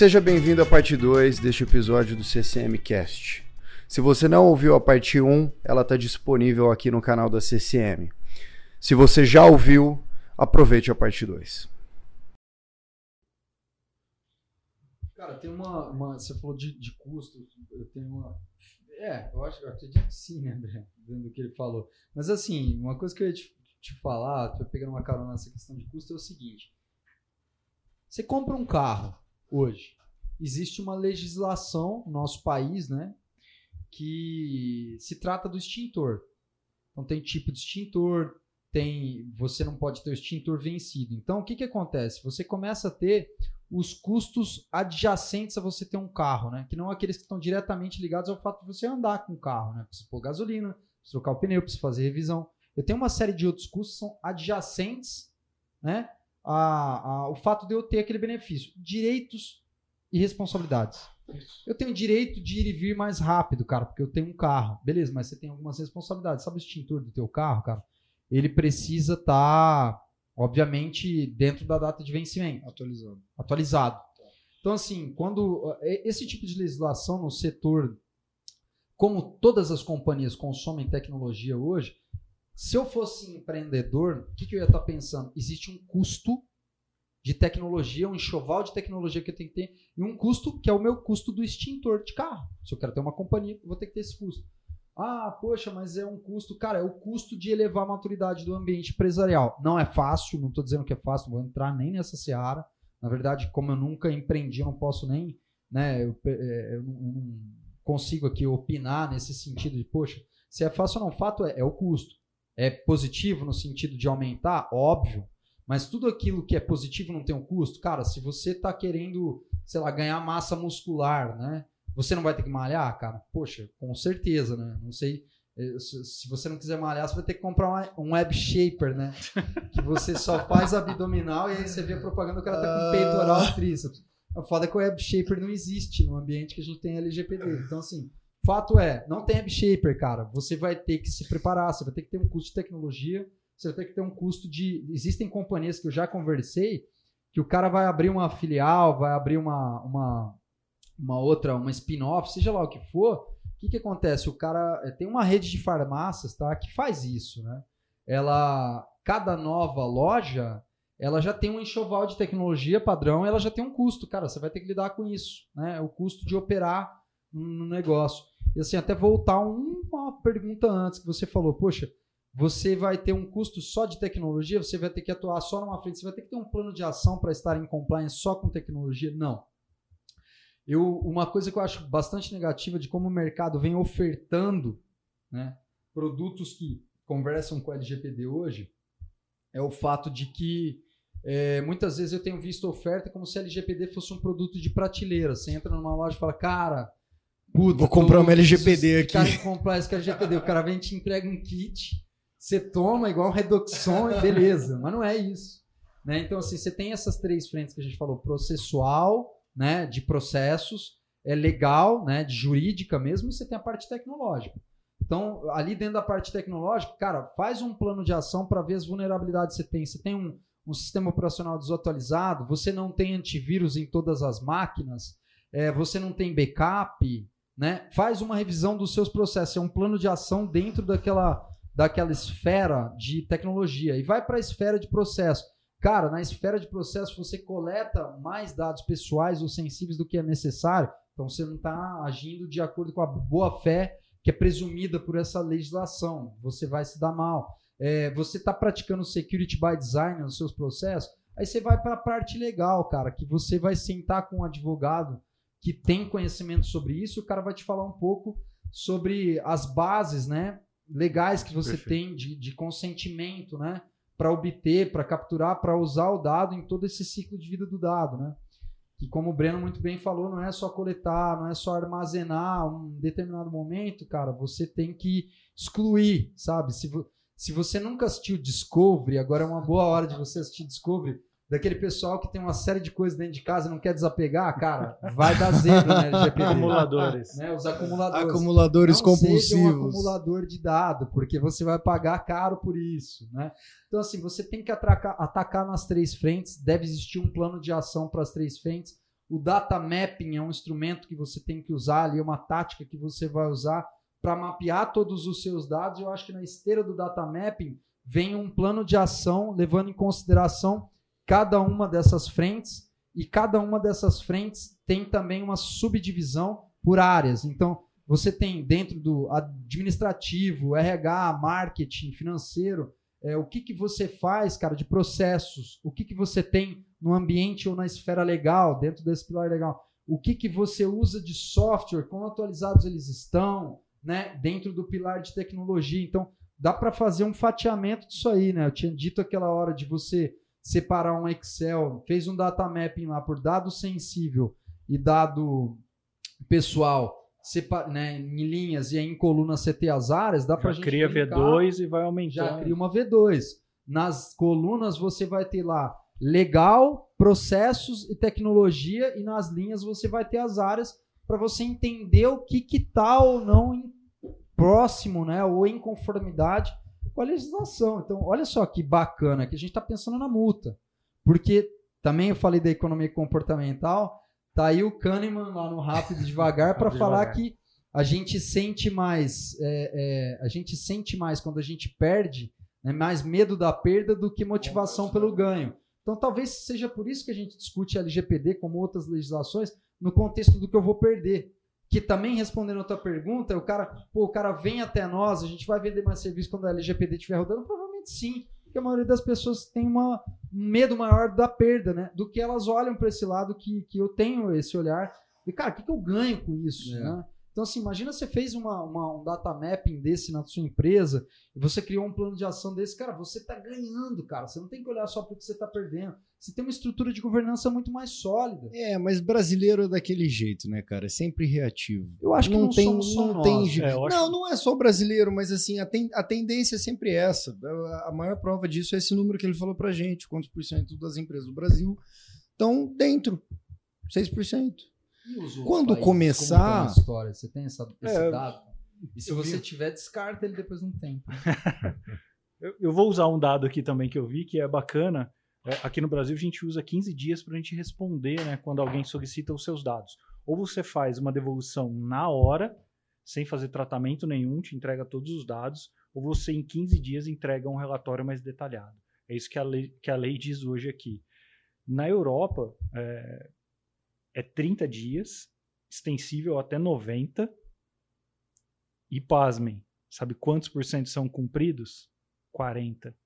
Seja bem-vindo à parte 2 deste episódio do CCM Cast. Se você não ouviu a parte 1, ela está disponível aqui no canal da CCM. Se você já ouviu, aproveite a parte 2. Cara, tem uma, uma. Você falou de, de custo, eu tenho uma. É, eu acho eu acredito que sim, né? Vendo o que ele falou. Mas assim, uma coisa que eu ia te, te falar, tô pegando uma carona nessa questão de custo, é o seguinte. Você compra um carro hoje. Existe uma legislação no nosso país, né? Que se trata do extintor. Então tem tipo de extintor, tem. Você não pode ter o extintor vencido. Então o que, que acontece? Você começa a ter os custos adjacentes a você ter um carro, né? Que não aqueles que estão diretamente ligados ao fato de você andar com o carro, né? Precisa pôr gasolina, precisa trocar o pneu, precisa fazer revisão. Eu tenho uma série de outros custos que são adjacentes, né? A, a, o fato de eu ter aquele benefício. Direitos e responsabilidades. Eu tenho direito de ir e vir mais rápido, cara, porque eu tenho um carro. Beleza, mas você tem algumas responsabilidades. Sabe o extintor do teu carro, cara? Ele precisa estar tá obviamente dentro da data de vencimento. Atualizado. Atualizado. Então, assim, quando esse tipo de legislação no setor, como todas as companhias consomem tecnologia hoje, se eu fosse empreendedor, o que, que eu ia estar pensando? Existe um custo de tecnologia, um enxoval de tecnologia que eu tenho que ter, e um custo que é o meu custo do extintor de carro. Se eu quero ter uma companhia, eu vou ter que ter esse custo. Ah, poxa, mas é um custo. Cara, é o custo de elevar a maturidade do ambiente empresarial. Não é fácil, não estou dizendo que é fácil, não vou entrar nem nessa seara. Na verdade, como eu nunca empreendi, eu não posso nem. Né, eu, é, eu não consigo aqui opinar nesse sentido de, poxa, se é fácil ou não, fato é, é o custo. É positivo no sentido de aumentar? Óbvio. Mas tudo aquilo que é positivo não tem um custo? Cara, se você está querendo, sei lá, ganhar massa muscular, né? Você não vai ter que malhar, cara? Poxa, com certeza, né? Não sei. Eh, se você não quiser malhar, você vai ter que comprar um web shaper, né? Que você só faz abdominal e aí você vê a propaganda, o cara tá com peitoral e tríceps. A foda é que o web shaper não existe no ambiente que a gente tem LGPD. Então, assim, fato é, não tem web shaper, cara. Você vai ter que se preparar, você vai ter que ter um custo de tecnologia, você vai ter que ter um custo de. Existem companhias que eu já conversei que o cara vai abrir uma filial, vai abrir uma, uma uma outra, uma spin-off, seja lá o que for, o que, que acontece? O cara eh, tem uma rede de farmácias, tá, que faz isso, né? Ela, cada nova loja, ela já tem um enxoval de tecnologia padrão, ela já tem um custo, cara. Você vai ter que lidar com isso, né? O custo de operar no negócio. E assim, até voltar uma pergunta antes que você falou, poxa, você vai ter um custo só de tecnologia, você vai ter que atuar só numa frente, você vai ter que ter um plano de ação para estar em compliance só com tecnologia? Não. Eu, uma coisa que eu acho bastante negativa de como o mercado vem ofertando né, produtos que conversam com o LGPD hoje é o fato de que é, muitas vezes eu tenho visto oferta como se a LGPD fosse um produto de prateleira. Você entra numa loja e fala, cara, vou comprar uma LGPD aqui. Cara, comprar esse LGPD. O cara vem e te entrega um kit, você toma igual um Redoxon e beleza. Mas não é isso. Né? Então, assim, você tem essas três frentes que a gente falou: processual, né, de processos, é legal, né, de jurídica mesmo, e você tem a parte tecnológica. Então, ali dentro da parte tecnológica, cara, faz um plano de ação para ver as vulnerabilidades que você tem. Você tem um, um sistema operacional desatualizado, você não tem antivírus em todas as máquinas, é, você não tem backup, né? Faz uma revisão dos seus processos, é um plano de ação dentro daquela, daquela esfera de tecnologia e vai para a esfera de processo. Cara, na esfera de processo você coleta mais dados pessoais ou sensíveis do que é necessário, então você não está agindo de acordo com a boa fé que é presumida por essa legislação. Você vai se dar mal. É, você está praticando security by design nos seus processos, aí você vai para a parte legal, cara, que você vai sentar com um advogado que tem conhecimento sobre isso, o cara vai te falar um pouco sobre as bases, né, legais que você Perfeito. tem de, de consentimento, né, para obter, para capturar, para usar o dado em todo esse ciclo de vida do dado, né? Que como o Breno muito bem falou, não é só coletar, não é só armazenar um determinado momento, cara, você tem que excluir, sabe? Se, vo se você nunca assistiu Discovery, agora é uma boa hora de você assistir Discovery, daquele pessoal que tem uma série de coisas dentro de casa e não quer desapegar, cara, vai dar zebra né, LGPD. Acumuladores. Né, os acumuladores. Acumuladores não compulsivos. Seja um acumulador de dado, porque você vai pagar caro por isso, né? Então, assim, você tem que atracar, atacar nas três frentes, deve existir um plano de ação para as três frentes. o data mapping é um instrumento que você tem que usar ali, é uma tática que você vai usar para mapear todos os seus dados. Eu acho que na esteira do data mapping vem um plano de ação levando em consideração cada uma dessas frentes e cada uma dessas frentes tem também uma subdivisão por áreas. Então, você tem dentro do administrativo, RH, marketing, financeiro, é, o que, que você faz, cara, de processos, o que, que você tem no ambiente ou na esfera legal, dentro desse pilar legal, o que, que você usa de software, quão atualizados eles estão, né, dentro do pilar de tecnologia. Então, dá para fazer um fatiamento disso aí, né? Eu tinha dito aquela hora de você separar um Excel, fez um data mapping lá por dado sensível e dado pessoal, né, em linhas e em colunas CT as áreas, dá para gente cria brincar, V2 e vai aumentando. Já cria uma V2. Nas colunas você vai ter lá legal, processos e tecnologia e nas linhas você vai ter as áreas para você entender o que que tá ou não próximo, né, ou em conformidade com a legislação. Então, olha só que bacana que a gente está pensando na multa. Porque também eu falei da economia comportamental, tá aí o Kahneman lá no Rápido Devagar para falar que a gente sente mais, é, é, a gente sente mais quando a gente perde, né, mais medo da perda do que motivação pelo ganho. Então, talvez seja por isso que a gente discute a LGPD, como outras legislações, no contexto do que eu vou perder que também respondendo a tua pergunta, o cara, pô, o cara vem até nós, a gente vai vender mais serviço quando a LGPD estiver rodando? Provavelmente sim, porque a maioria das pessoas tem uma, um medo maior da perda, né? Do que elas olham para esse lado que, que eu tenho esse olhar. E, cara, o que, que eu ganho com isso? É. Né? Então, assim, imagina você fez uma, uma, um data mapping desse na sua empresa e você criou um plano de ação desse. Cara, você está ganhando, cara. Você não tem que olhar só para o que você está perdendo. Você tem uma estrutura de governança muito mais sólida. É, mas brasileiro é daquele jeito, né, cara? É sempre reativo. Eu acho que não, não tem, não tem é, Não, acho... não é só brasileiro, mas assim, a, ten, a tendência é sempre essa. A maior prova disso é esse número que ele falou pra gente. Quantos por cento das empresas do Brasil estão dentro? 6%. Quando começar. História? Você tem essa, esse é, dado? E se você vi... tiver, descarta ele depois não tem. eu, eu vou usar um dado aqui também que eu vi que é bacana. É, aqui no Brasil a gente usa 15 dias para a gente responder né, quando alguém solicita os seus dados. Ou você faz uma devolução na hora, sem fazer tratamento nenhum, te entrega todos os dados, ou você em 15 dias entrega um relatório mais detalhado. É isso que a lei, que a lei diz hoje aqui. Na Europa, é, é 30 dias, extensível até 90. E pasmem, sabe quantos por cento são cumpridos? 40.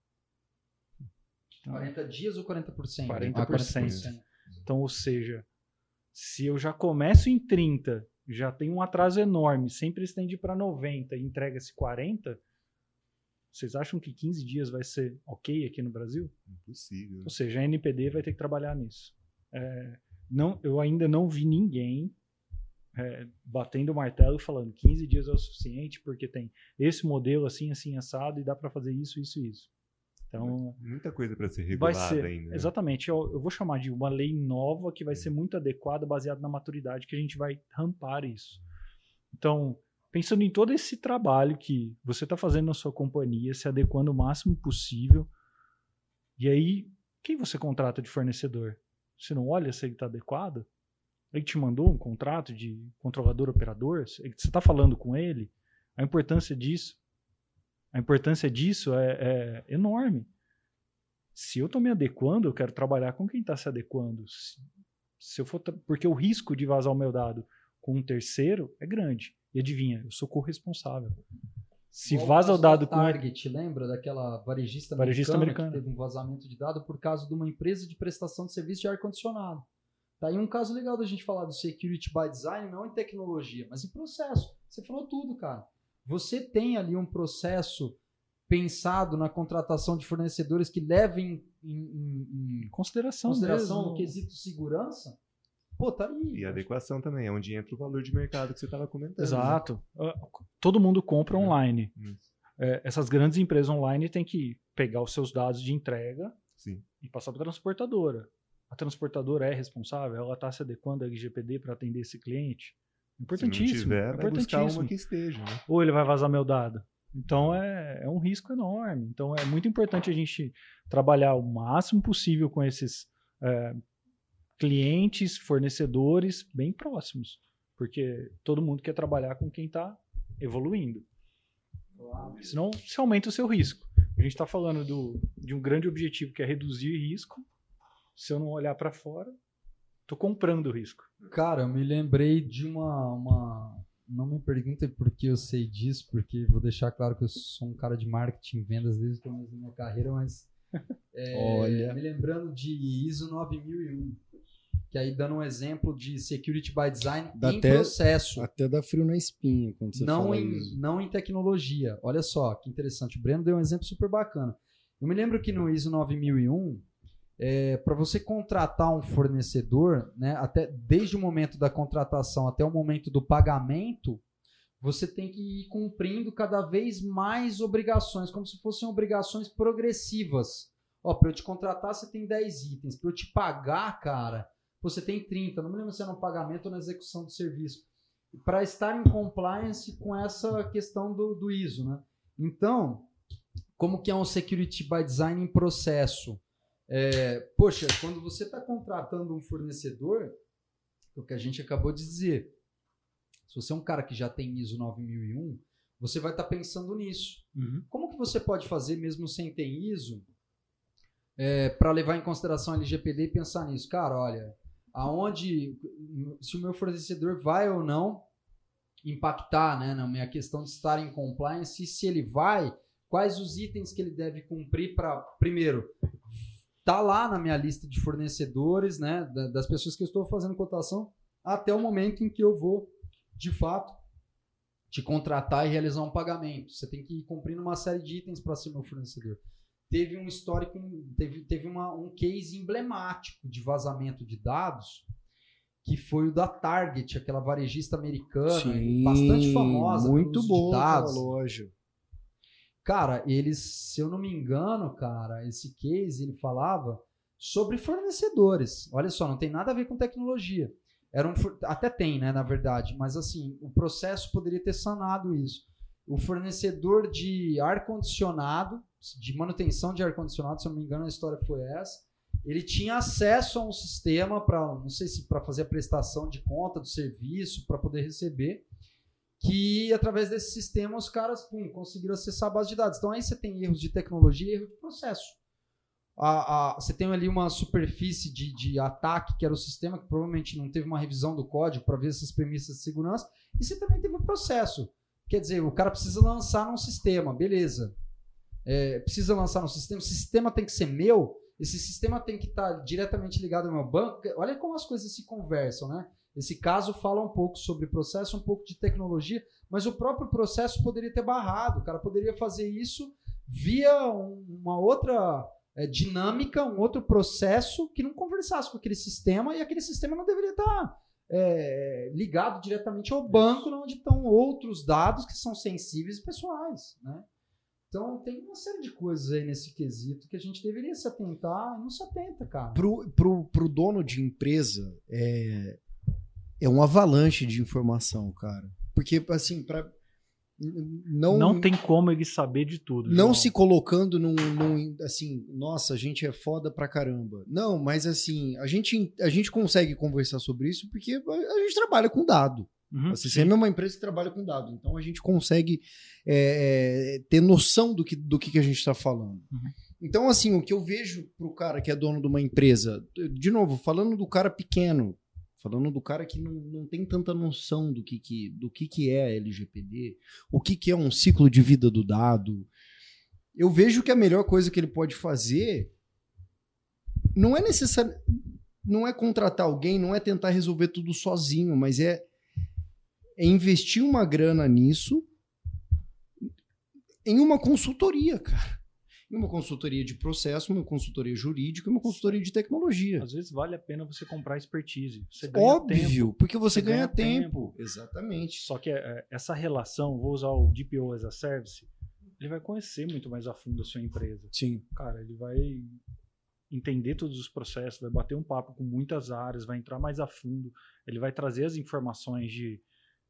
Então, 40 dias ou 40%? 40%. Ah, 40%. Então, ou seja, se eu já começo em 30, já tem um atraso enorme, sempre estende para 90 e entrega-se 40, vocês acham que 15 dias vai ser ok aqui no Brasil? Impossível. Ou seja, a NPD vai ter que trabalhar nisso. É, não, eu ainda não vi ninguém é, batendo o martelo e falando 15 dias é o suficiente porque tem esse modelo assim, assim, assado e dá para fazer isso, isso e isso. Então, muita coisa para ser regulada vai ser, ainda. Né? Exatamente. Eu, eu, vou chamar de uma lei nova que vai ser muito adequada, baseada na maturidade, que a gente vai rampar isso. Então, pensando em todo esse trabalho que você está fazendo na sua companhia, se adequando o máximo possível, e aí, quem você contrata de fornecedor? Você não olha se ele está adequado? Ele te mandou um contrato de controlador operador? Você está falando com ele? A importância disso, a importância disso é, é enorme. Se eu estou me adequando, eu quero trabalhar com quem está se adequando. Se, se eu for porque o risco de vazar o meu dado com um terceiro é grande. E adivinha, eu sou corresponsável. Se vaza o dado com. Target, lembra daquela varejista, varejista americana, americana, que teve um vazamento de dado por causa de uma empresa de prestação de serviço de ar-condicionado. Tá aí um caso legal da gente falar do security by design, não em tecnologia, mas em processo. Você falou tudo, cara. Você tem ali um processo pensado na contratação de fornecedores que levem em, em, em consideração, consideração o quesito segurança Pô, tá aí. E adequação também, é onde entra o valor de mercado que você estava comentando. Né? Exato. Né? Todo mundo compra é. online. É, essas grandes empresas online têm que pegar os seus dados de entrega Sim. e passar para a transportadora. A transportadora é responsável, ela está se adequando à LGPD para atender esse cliente. Importantíssimo. Se não tiver, importantíssimo. vai buscar uma que esteja. Né? Ou ele vai vazar meu dado. Então é, é um risco enorme. Então é muito importante a gente trabalhar o máximo possível com esses é, clientes, fornecedores bem próximos, porque todo mundo quer trabalhar com quem está evoluindo. Senão você aumenta o seu risco. A gente está falando do, de um grande objetivo que é reduzir risco. Se eu não olhar para fora, estou comprando o risco. Cara, eu me lembrei de uma, uma. Não me perguntem por que eu sei disso, porque vou deixar claro que eu sou um cara de marketing e vendas desde o começo da minha carreira, mas. É, Olha. Me lembrando de ISO 9001 que aí dando um exemplo de security by design Dá em até, processo. Até dá frio na espinha quando você não fala em, isso. Não em tecnologia. Olha só, que interessante. O Breno deu um exemplo super bacana. Eu me lembro que no ISO 9001, é, para você contratar um fornecedor, né, até desde o momento da contratação até o momento do pagamento, você tem que ir cumprindo cada vez mais obrigações, como se fossem obrigações progressivas. Ó, para eu te contratar, você tem 10 itens. Para eu te pagar, cara, você tem 30, não me lembro se é no pagamento ou na execução do serviço, para estar em compliance com essa questão do, do ISO. Né? Então, como que é um security by design em processo? É, poxa, quando você está contratando um fornecedor, é o que a gente acabou de dizer, se você é um cara que já tem ISO 9001, você vai estar tá pensando nisso. Uhum. Como que você pode fazer mesmo sem ter ISO é, para levar em consideração a LGPD e pensar nisso? Cara, olha, aonde se o meu fornecedor vai ou não impactar né, na minha questão de estar em compliance e se ele vai, quais os itens que ele deve cumprir para, primeiro, tá lá na minha lista de fornecedores, né, das pessoas que eu estou fazendo cotação, até o momento em que eu vou, de fato, te contratar e realizar um pagamento. Você tem que ir cumprindo uma série de itens para ser meu fornecedor teve um histórico, teve, teve uma, um case emblemático de vazamento de dados, que foi o da Target, aquela varejista americana, Sim, bastante famosa. Muito boa dados. loja. Cara, eles, se eu não me engano, cara, esse case ele falava sobre fornecedores. Olha só, não tem nada a ver com tecnologia. Era um, até tem, né, na verdade, mas assim, o processo poderia ter sanado isso. O fornecedor de ar condicionado de manutenção de ar-condicionado, se eu não me engano, a história foi essa. Ele tinha acesso a um sistema para, não sei se para fazer a prestação de conta do serviço, para poder receber, que através desse sistema os caras pum, conseguiram acessar a base de dados. Então aí você tem erros de tecnologia e erros de processo. A, a, você tem ali uma superfície de, de ataque, que era o sistema, que provavelmente não teve uma revisão do código para ver essas premissas de segurança, e você também teve o processo. Quer dizer, o cara precisa lançar num sistema, beleza é, precisa lançar um sistema, o sistema tem que ser meu, esse sistema tem que estar tá diretamente ligado ao meu banco. Olha como as coisas se conversam, né? Esse caso fala um pouco sobre processo, um pouco de tecnologia, mas o próprio processo poderia ter barrado. O cara poderia fazer isso via uma outra é, dinâmica, um outro processo que não conversasse com aquele sistema e aquele sistema não deveria estar tá, é, ligado diretamente ao banco, onde estão outros dados que são sensíveis e pessoais, né? Então tem uma série de coisas aí nesse quesito que a gente deveria se atentar e não se atenta, cara. Pro, pro, pro dono de empresa, é, é um avalanche de informação, cara. Porque, assim, para não, não tem como ele saber de tudo. Não João. se colocando num, num, assim, nossa, a gente é foda pra caramba. Não, mas assim, a gente, a gente consegue conversar sobre isso porque a gente trabalha com dado. Uhum, a CCM é uma empresa que trabalha com dados, então a gente consegue é, é ter noção do que, do que a gente está falando. Uhum. Então, assim, o que eu vejo para o cara que é dono de uma empresa, de novo, falando do cara pequeno, falando do cara que não, não tem tanta noção do que, que, do que, que é LGPD, o que, que é um ciclo de vida do dado, eu vejo que a melhor coisa que ele pode fazer não é necessário, não é contratar alguém, não é tentar resolver tudo sozinho, mas é investir uma grana nisso em uma consultoria, cara. Em uma consultoria de processo, uma consultoria jurídica, uma consultoria de tecnologia. Às vezes vale a pena você comprar expertise. Você Óbvio, tempo. porque você, você ganha, ganha tempo. tempo. Exatamente. Só que é, essa relação, vou usar o DPO as a service, ele vai conhecer muito mais a fundo a sua empresa. Sim. Cara, ele vai entender todos os processos, vai bater um papo com muitas áreas, vai entrar mais a fundo, ele vai trazer as informações de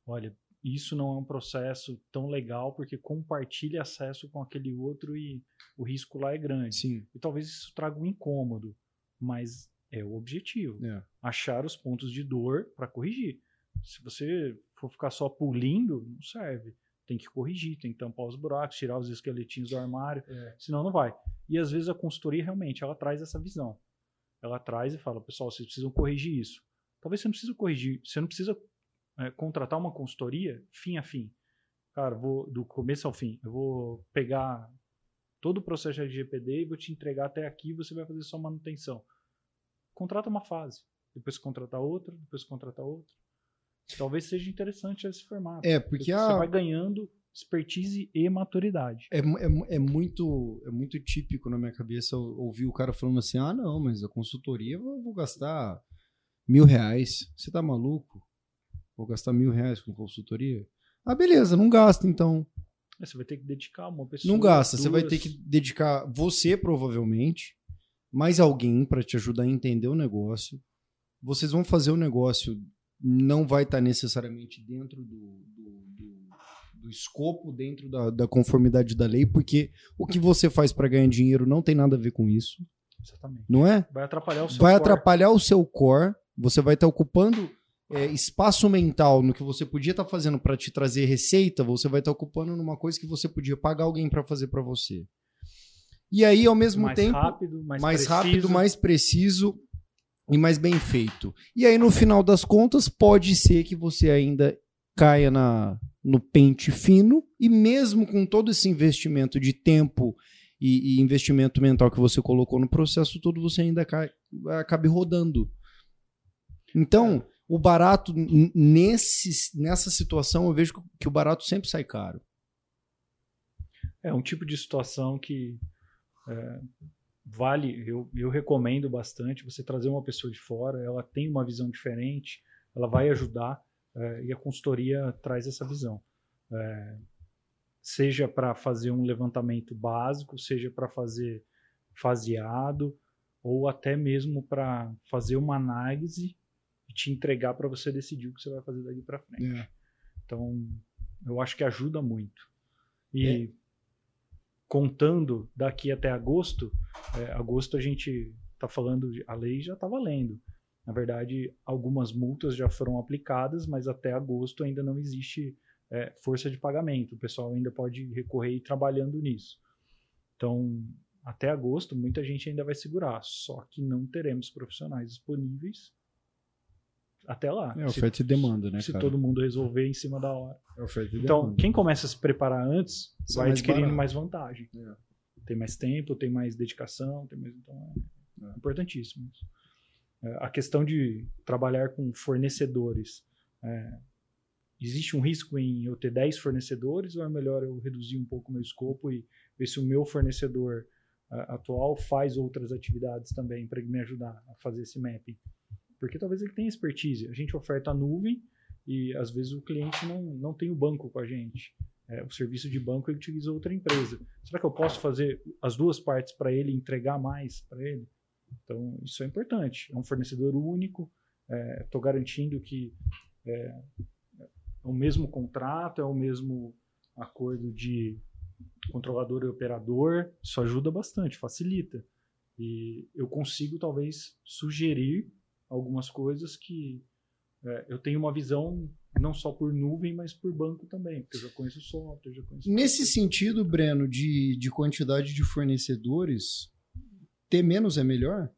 olha, isso não é um processo tão legal porque compartilha acesso com aquele outro e o risco lá é grande. Sim. E talvez isso traga um incômodo, mas É o objetivo. É. Achar os pontos de dor para corrigir. Se você for ficar só pulindo, não serve. Tem que corrigir, tem que tampar os buracos, tirar os esqueletinhos do armário, é. senão não vai. E às vezes a consultoria realmente ela traz essa visão. Ela traz e fala, pessoal, vocês precisam corrigir isso. Talvez você não precise corrigir, você não precisa é, contratar uma consultoria fim a fim. Cara, vou do começo ao fim. Eu vou pegar todo o processo de LGPD e vou te entregar até aqui você vai fazer só manutenção. Contrata uma fase, depois contrata outra, depois contrata outra. Talvez seja interessante esse formato. É, porque, porque a... você vai ganhando expertise e maturidade. É, é, é, muito, é muito típico na minha cabeça ouvir o cara falando assim: ah, não, mas a consultoria eu vou gastar mil reais. Você tá maluco? Vou gastar mil reais com consultoria? Ah, beleza, não gasta então. É, você vai ter que dedicar uma pessoa. Não gasta, duas... você vai ter que dedicar você, provavelmente, mais alguém para te ajudar a entender o negócio. Vocês vão fazer o negócio, não vai estar tá necessariamente dentro do, do, do, do escopo, dentro da, da, conformidade da lei, porque o que você faz para ganhar dinheiro não tem nada a ver com isso. Exatamente. Não é? Vai atrapalhar o seu Vai core. atrapalhar o seu core. Você vai estar tá ocupando é, espaço mental no que você podia estar tá fazendo para te trazer receita, você vai estar tá ocupando numa coisa que você podia pagar alguém para fazer para você. E aí, ao mesmo mais tempo, rápido, mais, mais rápido, mais preciso e mais bem feito. E aí, no final das contas, pode ser que você ainda caia na, no pente fino e mesmo com todo esse investimento de tempo e, e investimento mental que você colocou no processo todo, você ainda cai, acabe rodando. Então, o barato, nesse, nessa situação, eu vejo que o barato sempre sai caro. É um tipo de situação que é, vale, eu, eu recomendo bastante você trazer uma pessoa de fora, ela tem uma visão diferente, ela vai ajudar é, e a consultoria traz essa visão. É, seja para fazer um levantamento básico, seja para fazer faseado, ou até mesmo para fazer uma análise te entregar para você decidir o que você vai fazer daqui para frente. É. Então, eu acho que ajuda muito. E é. contando daqui até agosto, é, agosto a gente está falando, de, a lei já está valendo. Na verdade, algumas multas já foram aplicadas, mas até agosto ainda não existe é, força de pagamento. O pessoal ainda pode recorrer e ir trabalhando nisso. Então, até agosto, muita gente ainda vai segurar, só que não teremos profissionais disponíveis até lá. É oferta se, e demanda, né? Se cara? todo mundo resolver em cima da hora. É oferta e então, demanda. quem começa a se preparar antes Isso vai é mais adquirindo barato. mais vantagem. É. Tem mais tempo, tem mais dedicação, tem mais. Então, é, é. importantíssimo. É, a questão de trabalhar com fornecedores. É, existe um risco em eu ter 10 fornecedores ou é melhor eu reduzir um pouco o meu escopo e ver se o meu fornecedor atual faz outras atividades também para me ajudar a fazer esse mapping? Porque talvez ele tenha expertise. A gente oferta a nuvem e às vezes o cliente não, não tem o banco com a gente. É, o serviço de banco ele utiliza outra empresa. Será que eu posso fazer as duas partes para ele entregar mais para ele? Então, isso é importante. É um fornecedor único. Estou é, garantindo que é, é, o mesmo contrato, é o mesmo acordo de controlador e operador. Isso ajuda bastante, facilita. E eu consigo, talvez, sugerir algumas coisas que é, eu tenho uma visão não só por nuvem, mas por banco também, porque eu já conheço software, já conheço. Nesse sentido, Breno, de, de quantidade de fornecedores, ter menos é melhor?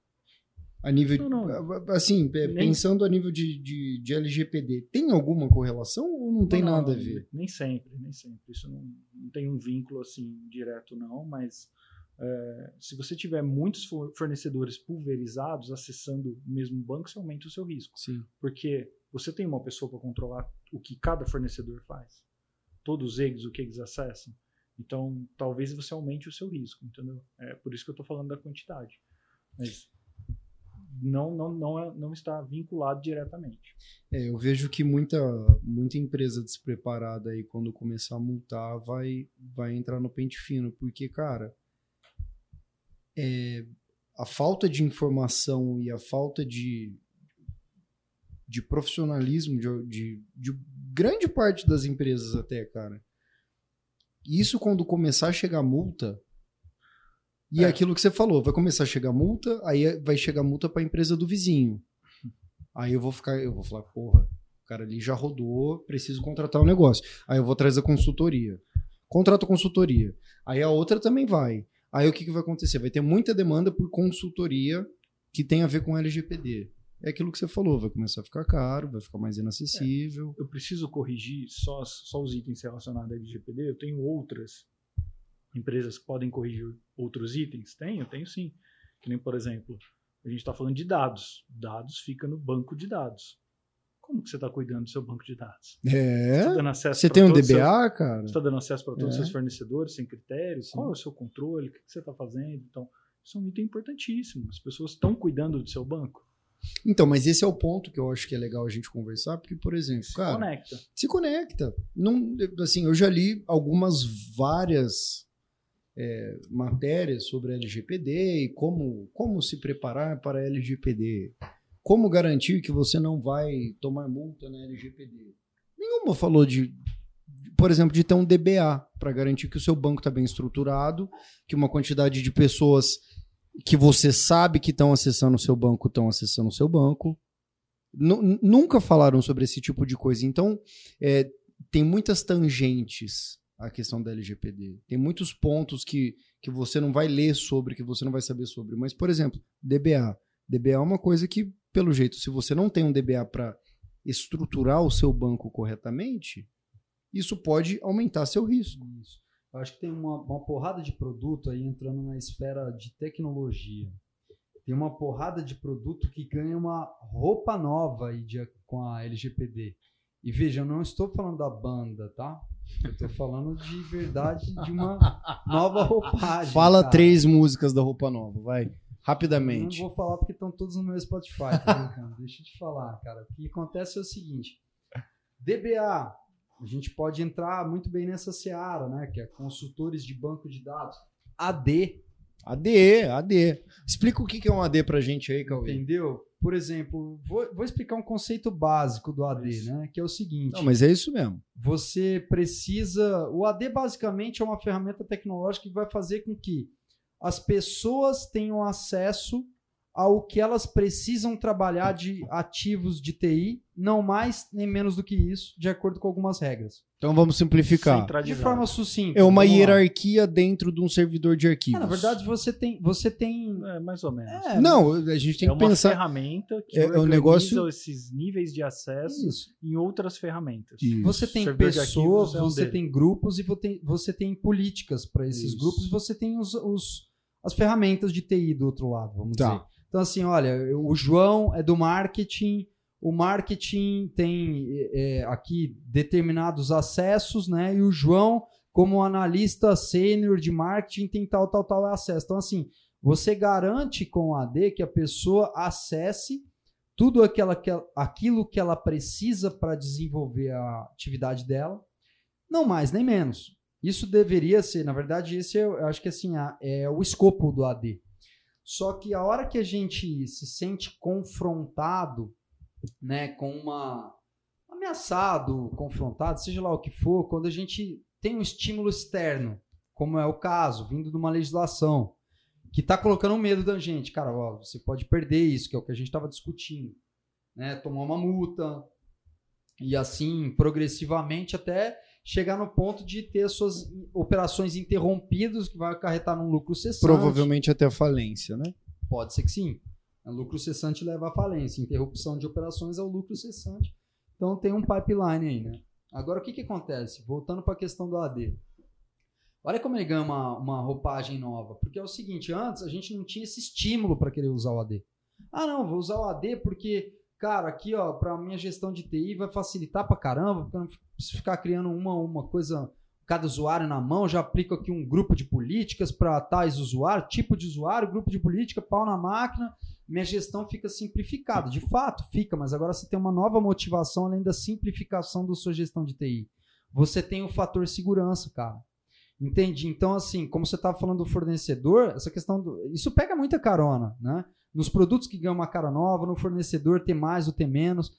A nível. Não, não. Assim, é, nem, pensando a nível de, de, de, LGPD, tem alguma correlação ou não tem não, nada a ver? Nem sempre, nem sempre. Isso não, não tem um vínculo assim direto, não, mas é, se você tiver muitos fornecedores pulverizados acessando o mesmo banco, você aumenta o seu risco. Sim. Porque você tem uma pessoa para controlar o que cada fornecedor faz. Todos os eggs, o que eles acessam. Então, talvez você aumente o seu risco, entendeu? É por isso que eu estou falando da quantidade. Mas não, não, não, é, não está vinculado diretamente. É, eu vejo que muita, muita empresa despreparada aí, quando começar a multar, vai, vai entrar no pente fino. Porque, cara, é, a falta de informação e a falta de, de profissionalismo de, de, de, grande parte das empresas até, cara. Isso quando começar a chegar multa, E é aquilo que você falou, vai começar a chegar multa, aí vai chegar multa para a empresa do vizinho. Aí eu vou ficar, eu vou falar, porra, o cara ali já rodou, preciso contratar um negócio. Aí eu vou trazer a consultoria. Contrato consultoria. Aí a outra também vai. Aí o que, que vai acontecer? Vai ter muita demanda por consultoria que tem a ver com LGPD. É aquilo que você falou, vai começar a ficar caro, vai ficar mais inacessível. É, eu preciso corrigir só, só os itens relacionados à LGPD? Eu tenho outras empresas que podem corrigir outros itens? Tenho, tenho sim. Que nem, por exemplo, a gente está falando de dados. Dados fica no banco de dados. Como que você está cuidando do seu banco de dados? É. Você, você tem um DBA, seu, cara? Você está dando acesso para todos os é. seus fornecedores sem critérios? Qual é o seu controle? O que você está fazendo? Então, isso é um item importantíssimo. As pessoas estão cuidando do seu banco. Então, mas esse é o ponto que eu acho que é legal a gente conversar, porque, por exemplo, se cara, conecta. Se conecta. Não, assim, eu já li algumas várias é, matérias sobre LGPD e como, como se preparar para LGPD. Como garantir que você não vai tomar multa na LGPD? Nenhuma falou de, por exemplo, de ter um DBA para garantir que o seu banco está bem estruturado, que uma quantidade de pessoas que você sabe que estão acessando o seu banco estão acessando o seu banco. N nunca falaram sobre esse tipo de coisa. Então, é, tem muitas tangentes a questão da LGPD. Tem muitos pontos que, que você não vai ler sobre, que você não vai saber sobre. Mas, por exemplo, DBA. DBA é uma coisa que, pelo jeito, se você não tem um DBA para estruturar o seu banco corretamente, isso pode aumentar seu risco. Isso. Eu acho que tem uma, uma porrada de produto aí entrando na esfera de tecnologia. Tem uma porrada de produto que ganha uma roupa nova aí de, com a LGPD. E veja, eu não estou falando da banda, tá? Eu estou falando de verdade de uma nova roupagem. Fala cara. três músicas da roupa nova, vai. Rapidamente. Eu não vou falar porque estão todos no meu Spotify, tá Deixa eu te falar, cara. O que acontece é o seguinte: DBA, a gente pode entrar muito bem nessa seara, né? Que é consultores de banco de dados. AD. AD, AD. Explica o que é um AD pra gente aí, Cauê. Entendeu? Por exemplo, vou, vou explicar um conceito básico do AD, isso. né? Que é o seguinte. Não, mas é isso mesmo. Você precisa. O AD basicamente é uma ferramenta tecnológica que vai fazer com que as pessoas tenham acesso ao que elas precisam trabalhar de ativos de TI, não mais nem menos do que isso, de acordo com algumas regras. Então vamos simplificar. De forma sucinta. É uma hierarquia lá. dentro de um servidor de arquivos. É, na verdade, você tem. Você tem é, mais ou menos. É, não, a gente tem é que pensar. É uma ferramenta que é, um negócio... esses níveis de acesso isso. em outras ferramentas. Isso. Você tem pessoas, é um você dele. tem grupos e você tem, você tem políticas para esses isso. grupos, você tem os, os, as ferramentas de TI do outro lado, vamos tá. dizer. Então, assim, olha, o João é do marketing, o marketing tem é, aqui determinados acessos, né? E o João, como analista sênior de marketing, tem tal, tal, tal acesso. Então, assim, você garante com o AD que a pessoa acesse tudo aquela, aquilo que ela precisa para desenvolver a atividade dela, não mais nem menos. Isso deveria ser, na verdade, esse é, eu acho que assim, é o escopo do AD. Só que a hora que a gente se sente confrontado, né, com uma ameaçado, confrontado, seja lá o que for, quando a gente tem um estímulo externo, como é o caso, vindo de uma legislação, que está colocando medo da gente, cara, ó, você pode perder isso, que é o que a gente estava discutindo, né, tomar uma multa e assim progressivamente até chegar no ponto de ter suas operações interrompidas, que vai acarretar num lucro cessante. Provavelmente até a falência, né? Pode ser que sim. O lucro cessante leva à falência. Interrupção de operações é o lucro cessante. Então tem um pipeline aí, né? Agora o que, que acontece? Voltando para a questão do AD. Olha como ele ganha uma, uma roupagem nova. Porque é o seguinte, antes a gente não tinha esse estímulo para querer usar o AD. Ah, não, vou usar o AD porque cara, aqui, ó, para minha gestão de TI vai facilitar para caramba, porque eu não preciso ficar criando uma, uma coisa, cada usuário na mão, já aplico aqui um grupo de políticas para tais usuários, tipo de usuário, grupo de política, pau na máquina, minha gestão fica simplificada. De fato, fica, mas agora você tem uma nova motivação além da simplificação da sua gestão de TI. Você tem o fator segurança, cara. Entendi. Então, assim, como você estava falando do fornecedor, essa questão do. Isso pega muita carona, né? Nos produtos que ganham uma cara nova, no fornecedor ter mais ou ter menos.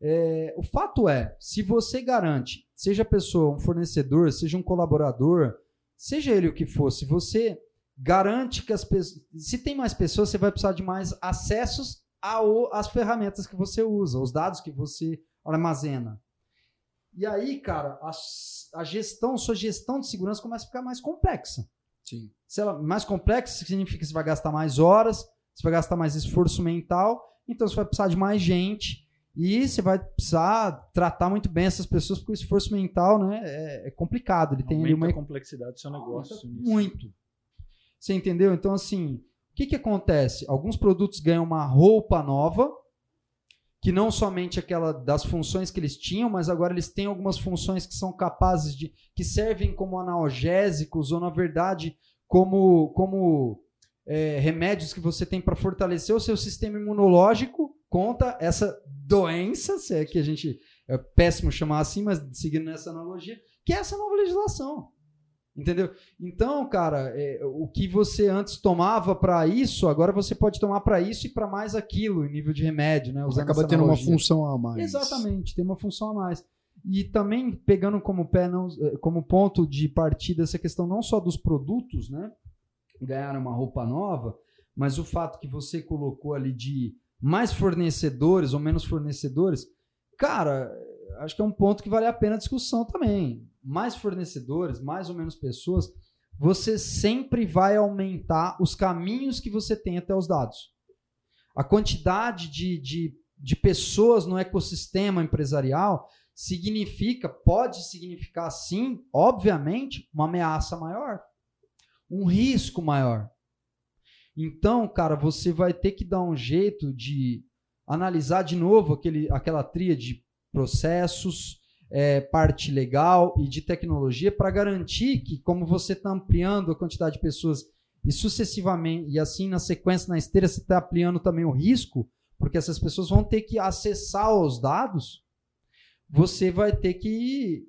É, o fato é, se você garante, seja a pessoa um fornecedor, seja um colaborador, seja ele o que for, se você garante que as pessoas. Se tem mais pessoas, você vai precisar de mais acessos às ferramentas que você usa, os dados que você armazena. E aí, cara, a, a gestão, sua gestão de segurança começa a ficar mais complexa. Sim. Se ela mais complexa, significa que você vai gastar mais horas, você vai gastar mais esforço mental, então você vai precisar de mais gente e você vai precisar tratar muito bem essas pessoas, porque o esforço mental né, é, é complicado. Ele tem ali uma a complexidade do seu negócio. Muito. Você entendeu? Então, assim, o que, que acontece? Alguns produtos ganham uma roupa nova, que não somente aquela das funções que eles tinham, mas agora eles têm algumas funções que são capazes de. que servem como analgésicos, ou na verdade, como, como é, remédios que você tem para fortalecer o seu sistema imunológico contra essa doença, se é que a gente é péssimo chamar assim, mas seguindo nessa analogia, que é essa nova legislação. Entendeu? Então, cara, é, o que você antes tomava para isso, agora você pode tomar para isso e para mais aquilo, em nível de remédio, né? Usando Acaba tendo uma função a mais. Exatamente, tem uma função a mais. E também pegando como pé, não, é, como ponto de partida essa questão não só dos produtos, né? Ganhar uma roupa nova, mas o fato que você colocou ali de mais fornecedores ou menos fornecedores, cara, acho que é um ponto que vale a pena a discussão também. Mais fornecedores, mais ou menos pessoas, você sempre vai aumentar os caminhos que você tem até os dados. A quantidade de, de, de pessoas no ecossistema empresarial significa, pode significar sim, obviamente, uma ameaça maior, um risco maior. Então, cara, você vai ter que dar um jeito de analisar de novo aquele, aquela tria de processos, é, parte legal e de tecnologia para garantir que, como você está ampliando a quantidade de pessoas e sucessivamente, e assim na sequência, na esteira, você está ampliando também o risco, porque essas pessoas vão ter que acessar os dados, você vai ter que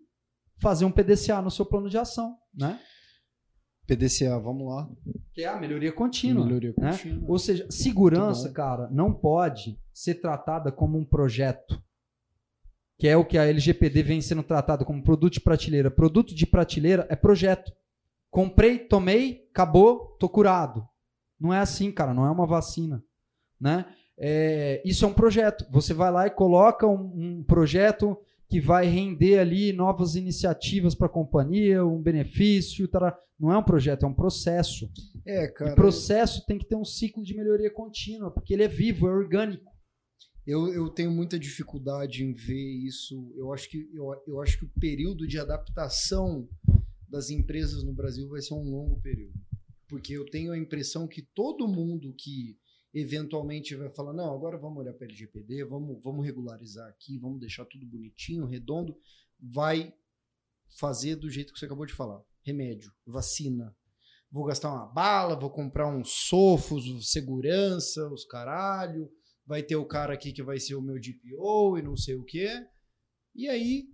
fazer um PDCA no seu plano de ação, né? PDCA, vamos lá. Que é a melhoria contínua. Melhoria né? contínua. Ou seja, segurança, cara, não pode ser tratada como um projeto. Que é o que a LGPD vem sendo tratada como produto de prateleira. Produto de prateleira é projeto. Comprei, tomei, acabou, tô curado. Não é assim, cara, não é uma vacina. Né? É, isso é um projeto. Você vai lá e coloca um, um projeto que vai render ali novas iniciativas para a companhia, um benefício, tará. não é um projeto, é um processo. É, cara. E processo tem que ter um ciclo de melhoria contínua, porque ele é vivo, é orgânico. Eu, eu tenho muita dificuldade em ver isso. Eu acho que eu, eu acho que o período de adaptação das empresas no Brasil vai ser um longo período, porque eu tenho a impressão que todo mundo que eventualmente vai falar, não, agora vamos olhar para LGPD, vamos, vamos regularizar aqui, vamos deixar tudo bonitinho, redondo, vai fazer do jeito que você acabou de falar. Remédio, vacina. Vou gastar uma bala, vou comprar uns sofos, segurança, os caralho. Vai ter o cara aqui que vai ser o meu DPO e não sei o quê. E aí,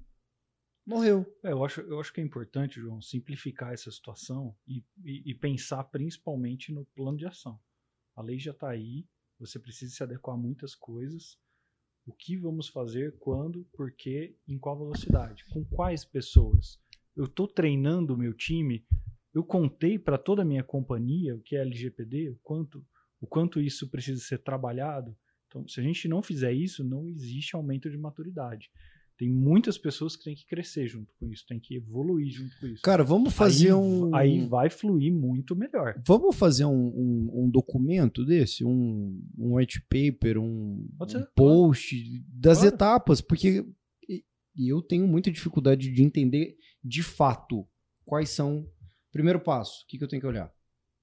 morreu. É, eu, acho, eu acho que é importante, João, simplificar essa situação e, e, e pensar principalmente no plano de ação. A lei já está aí, você precisa se adequar a muitas coisas. O que vamos fazer, quando, por quê, em qual velocidade, com quais pessoas. Eu estou treinando o meu time, eu contei para toda a minha companhia o que é LGPD, o quanto, o quanto isso precisa ser trabalhado. Então, se a gente não fizer isso, não existe aumento de maturidade tem muitas pessoas que têm que crescer junto com isso, tem que evoluir junto com isso. Cara, vamos fazer aí, um. Aí vai fluir muito melhor. Vamos fazer um, um, um documento desse, um, um white paper, um, um post das claro. etapas, porque eu tenho muita dificuldade de entender de fato quais são. Primeiro passo, o que, que eu tenho que olhar?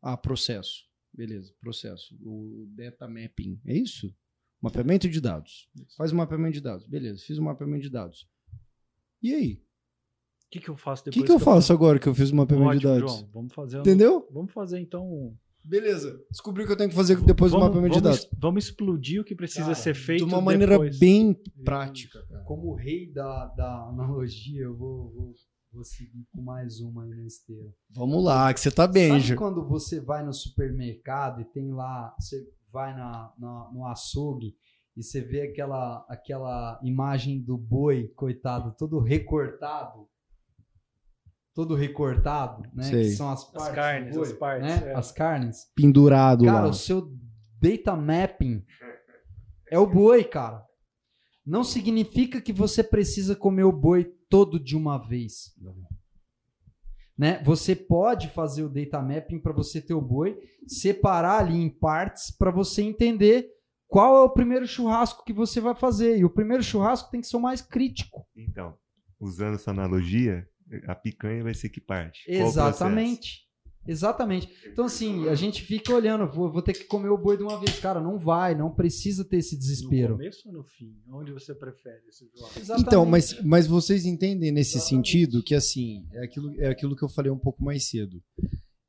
Ah, processo. Beleza, processo. O data mapping. É isso? Mapeamento de dados. Isso. Faz o um mapeamento de dados. Beleza, fiz o um mapeamento de dados. E aí? O que, que eu faço depois? O que, que, eu faço agora que eu fiz o mapeamento Ótimo, de dados? João, vamos fazer. Entendeu? Vamos fazer então. Beleza. Descobri o que eu tenho que fazer depois vamos, do mapeamento vamos, de dados. Vamos explodir o que precisa cara, ser feito. De uma maneira depois. bem prática. Cara. Como rei da, da analogia, eu vou, vou, vou, seguir com mais uma aí na esteira. Vamos lá, que você tá bem, Sabe quando você vai no supermercado e tem lá, você vai na, na no açougue e você vê aquela, aquela imagem do boi, coitado, todo recortado. todo recortado, né? Sei. Que são as partes. As carnes, do boi, as partes. né? é. As carnes. Pendurado Cara, lá. o seu data mapping é o boi, cara. Não significa que você precisa comer o boi todo de uma vez. Né? Você pode fazer o data mapping para você ter o boi, separar ali em partes para você entender qual é o primeiro churrasco que você vai fazer. E o primeiro churrasco tem que ser o mais crítico. Então, usando essa analogia, a picanha vai ser que parte? Exatamente. Exatamente. Então, assim, a gente fica olhando, vou, vou ter que comer o boi de uma vez. Cara, não vai, não precisa ter esse No desespero. começo ou no fim? Onde você prefere esse jogo? Exatamente. Então, mas, mas vocês entendem nesse sentido que, assim, é aquilo, é aquilo que eu falei um pouco mais cedo.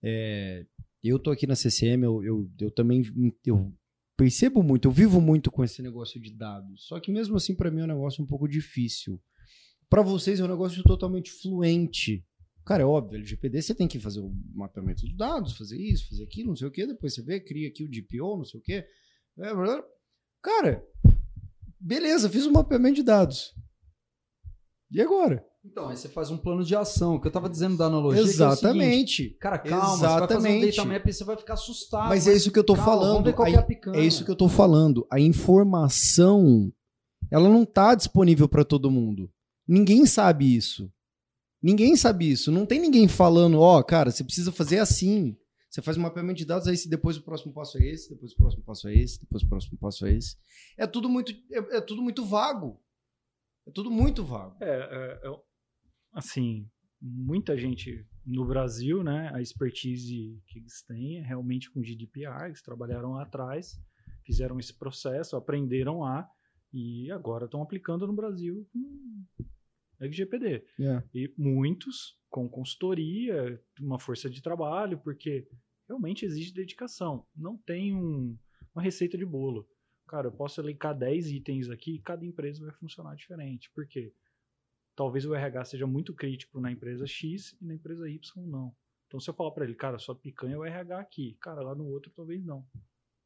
É, eu tô aqui na CCM, eu, eu, eu também eu percebo muito, eu vivo muito com esse negócio de dados. Só que mesmo assim, para mim, é um negócio um pouco difícil. Para vocês é um negócio totalmente fluente. Cara, é óbvio, LGPD você tem que fazer o mapeamento dos dados, fazer isso, fazer aquilo, não sei o quê, depois você vê, cria aqui o DPO, não sei o quê. É. Cara, beleza, fiz o mapeamento de dados. E agora? Então, aí você faz um plano de ação. O que eu tava dizendo da analogia. é o seguinte, Exatamente. cara, calma, você vai fazer um Exatamente. data map e você vai ficar assustado. Mas é isso que eu tô falando. é a. É isso que eu tô falando. A informação, ela não tá disponível para todo mundo. Ninguém sabe isso. Ninguém sabe isso. Não tem ninguém falando, ó, cara, você precisa fazer assim. Você faz um mapeamento de dados, aí se depois o próximo passo é esse, depois o próximo passo é esse, depois o próximo passo é esse. É tudo muito, é, é tudo muito vago. É tudo muito vago. É, é, é, assim, muita gente no Brasil, né, a expertise que eles têm é realmente com GDPR, eles trabalharam lá atrás, fizeram esse processo, aprenderam lá e agora estão aplicando no Brasil com LGPD. É. E muitos com consultoria, uma força de trabalho, porque realmente exige dedicação. Não tem um- uma receita de bolo. Cara, eu posso elencar 10 itens aqui e cada empresa vai funcionar diferente. Por quê? Talvez o RH seja muito crítico na empresa X e na empresa Y não. Então, se eu falar para ele, cara, sua picanha é o RH aqui, cara, lá no outro talvez não.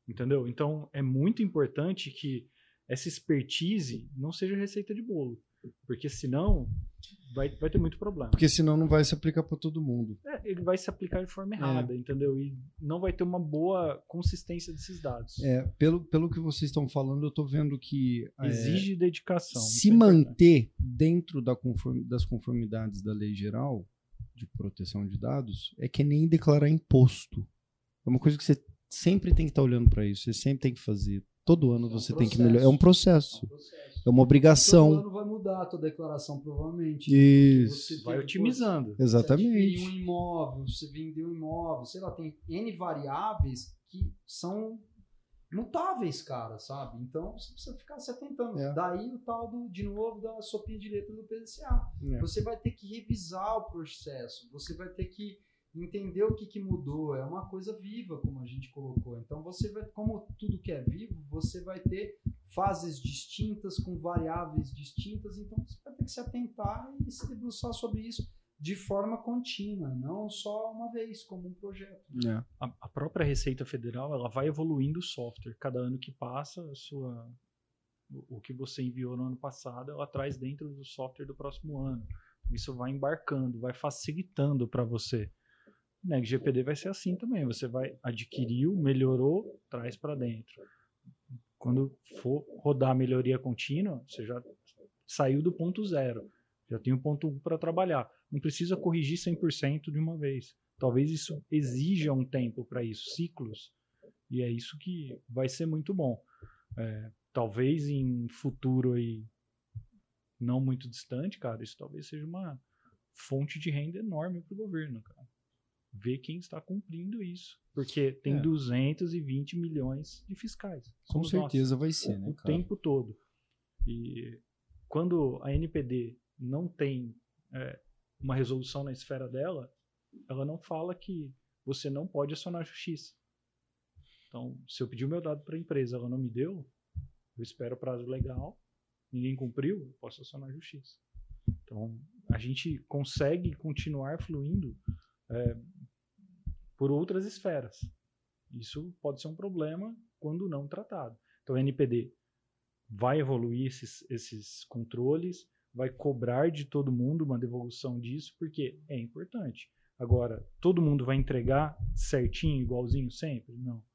Entendeu? Então, é muito importante que essa expertise não seja receita de bolo. Porque senão vai, vai ter muito problema. Porque senão não vai se aplicar para todo mundo. É, ele vai se aplicar de forma errada, entendeu? E não vai ter uma boa consistência desses dados. É, pelo, pelo que vocês estão falando, eu tô vendo que é, Exige dedicação. se é manter dentro da conform- das conformidades da lei geral de proteção de dados é que nem declarar imposto. É uma coisa que você sempre tem que estar olhando para isso, você sempre tem que fazer. Todo ano É um você tem que processo. melhorar. É um processo, é uma Todo obrigação. ano vai mudar a tua declaração, provavelmente. Isso. Você Vai otimizando. Você Exatamente. adquiriu um imóvel, você vendeu um imóvel, sei lá, tem N variáveis que são mutáveis, cara, sabe? Então você precisa ficar se atentando. É. Daí o tal do, de novo, da sopinha de letra do PDCA. É. Você vai ter que revisar o processo, você vai ter que entender o que, que mudou. É uma coisa viva, como a gente colocou. Então você vai, como tudo que é vivo, você vai ter fases distintas, com variáveis distintas, então você vai ter que se atentar e se debruçar sobre isso de forma contínua, não só uma vez, como um projeto. É. A, a própria Receita Federal ela vai evoluindo o software. Cada ano que passa, a sua, o, o que você enviou no ano passado, ela traz dentro do software do próximo ano. Isso vai embarcando, vai facilitando para você. Na LGPD vai ser assim também. Você vai adquiriu, melhorou, traz para dentro. Quando for rodar a melhoria contínua, você já saiu do ponto zero. Já tem o ponto 1 para trabalhar. Não precisa corrigir 100% de uma vez. Talvez isso exija um tempo para isso, ciclos. E é isso que vai ser muito bom. É, talvez em futuro aí não muito distante, cara, isso talvez seja uma fonte de renda enorme para o governo, cara. Ver quem está cumprindo isso. Porque tem É. 220 milhões de fiscais. Com nós certeza vai ser, o, né, o cara? tempo todo. E quando a NPD não tem é, uma resolução na esfera dela, ela não fala que você não pode acionar a justiça. Então, se eu pedir o meu dado para a empresa, ela não me deu, eu espero o prazo legal, ninguém cumpriu, eu posso acionar a justiça. Então, a gente consegue continuar fluindo é, por outras esferas. Isso pode ser um problema quando não tratado. Então, a NPD vai evoluir esses, esses controles, vai cobrar de todo mundo uma devolução disso, porque é importante. Agora, todo mundo vai entregar certinho, igualzinho sempre? Não.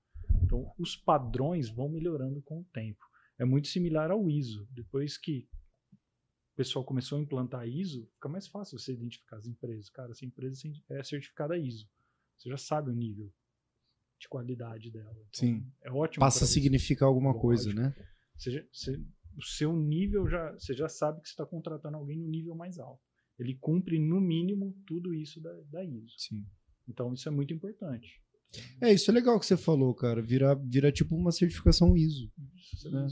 Então, os padrões vão melhorando com o tempo. É muito similar ao ISO. Depois que o pessoal começou a implantar ISO, fica mais fácil você identificar as empresas. Cara, essa empresa é certificada ISO. Você já sabe o nível de qualidade dela. Então, Sim. É ótimo. Passa a significar alguma Lógico. coisa, né? Você, você, o seu nível já. Você já sabe que você está contratando alguém no nível mais alto. Ele cumpre, no mínimo, tudo isso da, da ISO. Sim. Então, isso é muito importante. É, isso é legal que você falou, cara. Virar, vira tipo uma certificação ISO. Isso, né?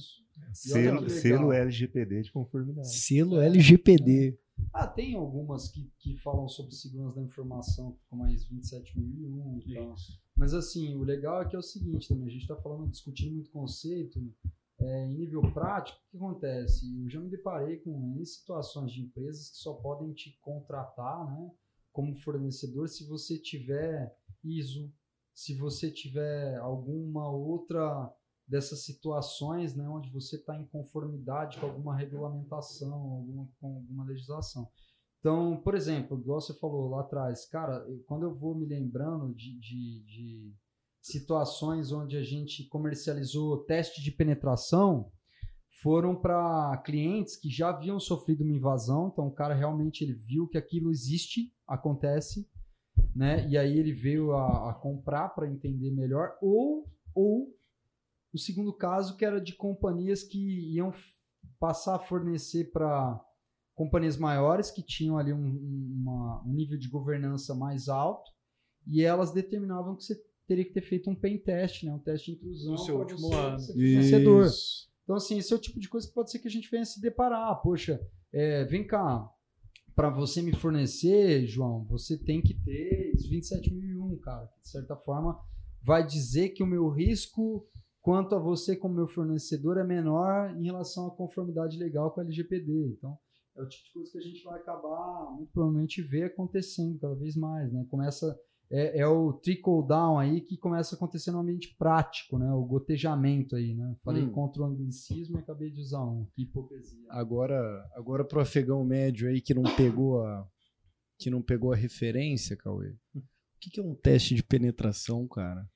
Selo, selo LGPD de conformidade. Selo LGPD. Ah, tem algumas que, que falam sobre segurança da informação, como a ISO 27001 e tal. Mas assim, o legal é que é o seguinte também, a gente está falando, discutindo muito conceito, é, em nível prático, o que acontece? Eu já me deparei com situações de empresas que só podem te contratar né, como fornecedor se você tiver ISO, se você tiver alguma outra dessas situações né, onde você está em conformidade com alguma regulamentação, alguma, com alguma legislação. Então, por exemplo, igual você falou lá atrás, cara, quando eu vou me lembrando de, de, de situações onde a gente comercializou teste de penetração, foram para clientes que já haviam sofrido uma invasão, então o cara realmente ele viu que aquilo existe, acontece, né? E aí ele veio a, a comprar para entender melhor, ou, ou o segundo caso, que era de companhias que iam passar a fornecer para companhias maiores que tinham ali um, uma, um nível de governança mais alto e elas determinavam que você teria que ter feito um pen test, né? um teste de intrusão no seu último ano. fornecedor. Então, assim, esse é o tipo de coisa que pode ser que a gente venha se deparar. Poxa, é, vem cá, para você me fornecer, João, você tem que ter 27001, cara. De certa forma, vai dizer que o meu risco quanto a você como meu fornecedor é menor em relação à conformidade legal com a LGPD. Então, é o tipo de coisa que a gente vai acabar, muito provavelmente, ver acontecendo cada vez mais, né? Começa, é, é o trickle down aí que começa a acontecer no ambiente prático, né? O gotejamento aí, né? Falei hum. contra o anglicismo e acabei de usar um. Que hipocrisia. Agora, agora pro afegão médio aí que não pegou a, que não pegou a referência, Cauê. O que, que é um teste de penetração, cara?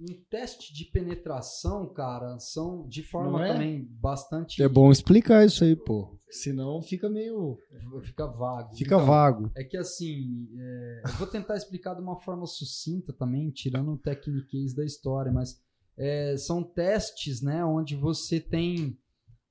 Um teste de penetração, cara, são de forma é? também bastante. É bom explicar isso aí, pô. Senão fica meio. Fica vago. Fica então, vago. É que assim, é... eu vou tentar explicar de uma forma sucinta também, tirando o tecniquez da história, mas é, são testes, né, onde você tem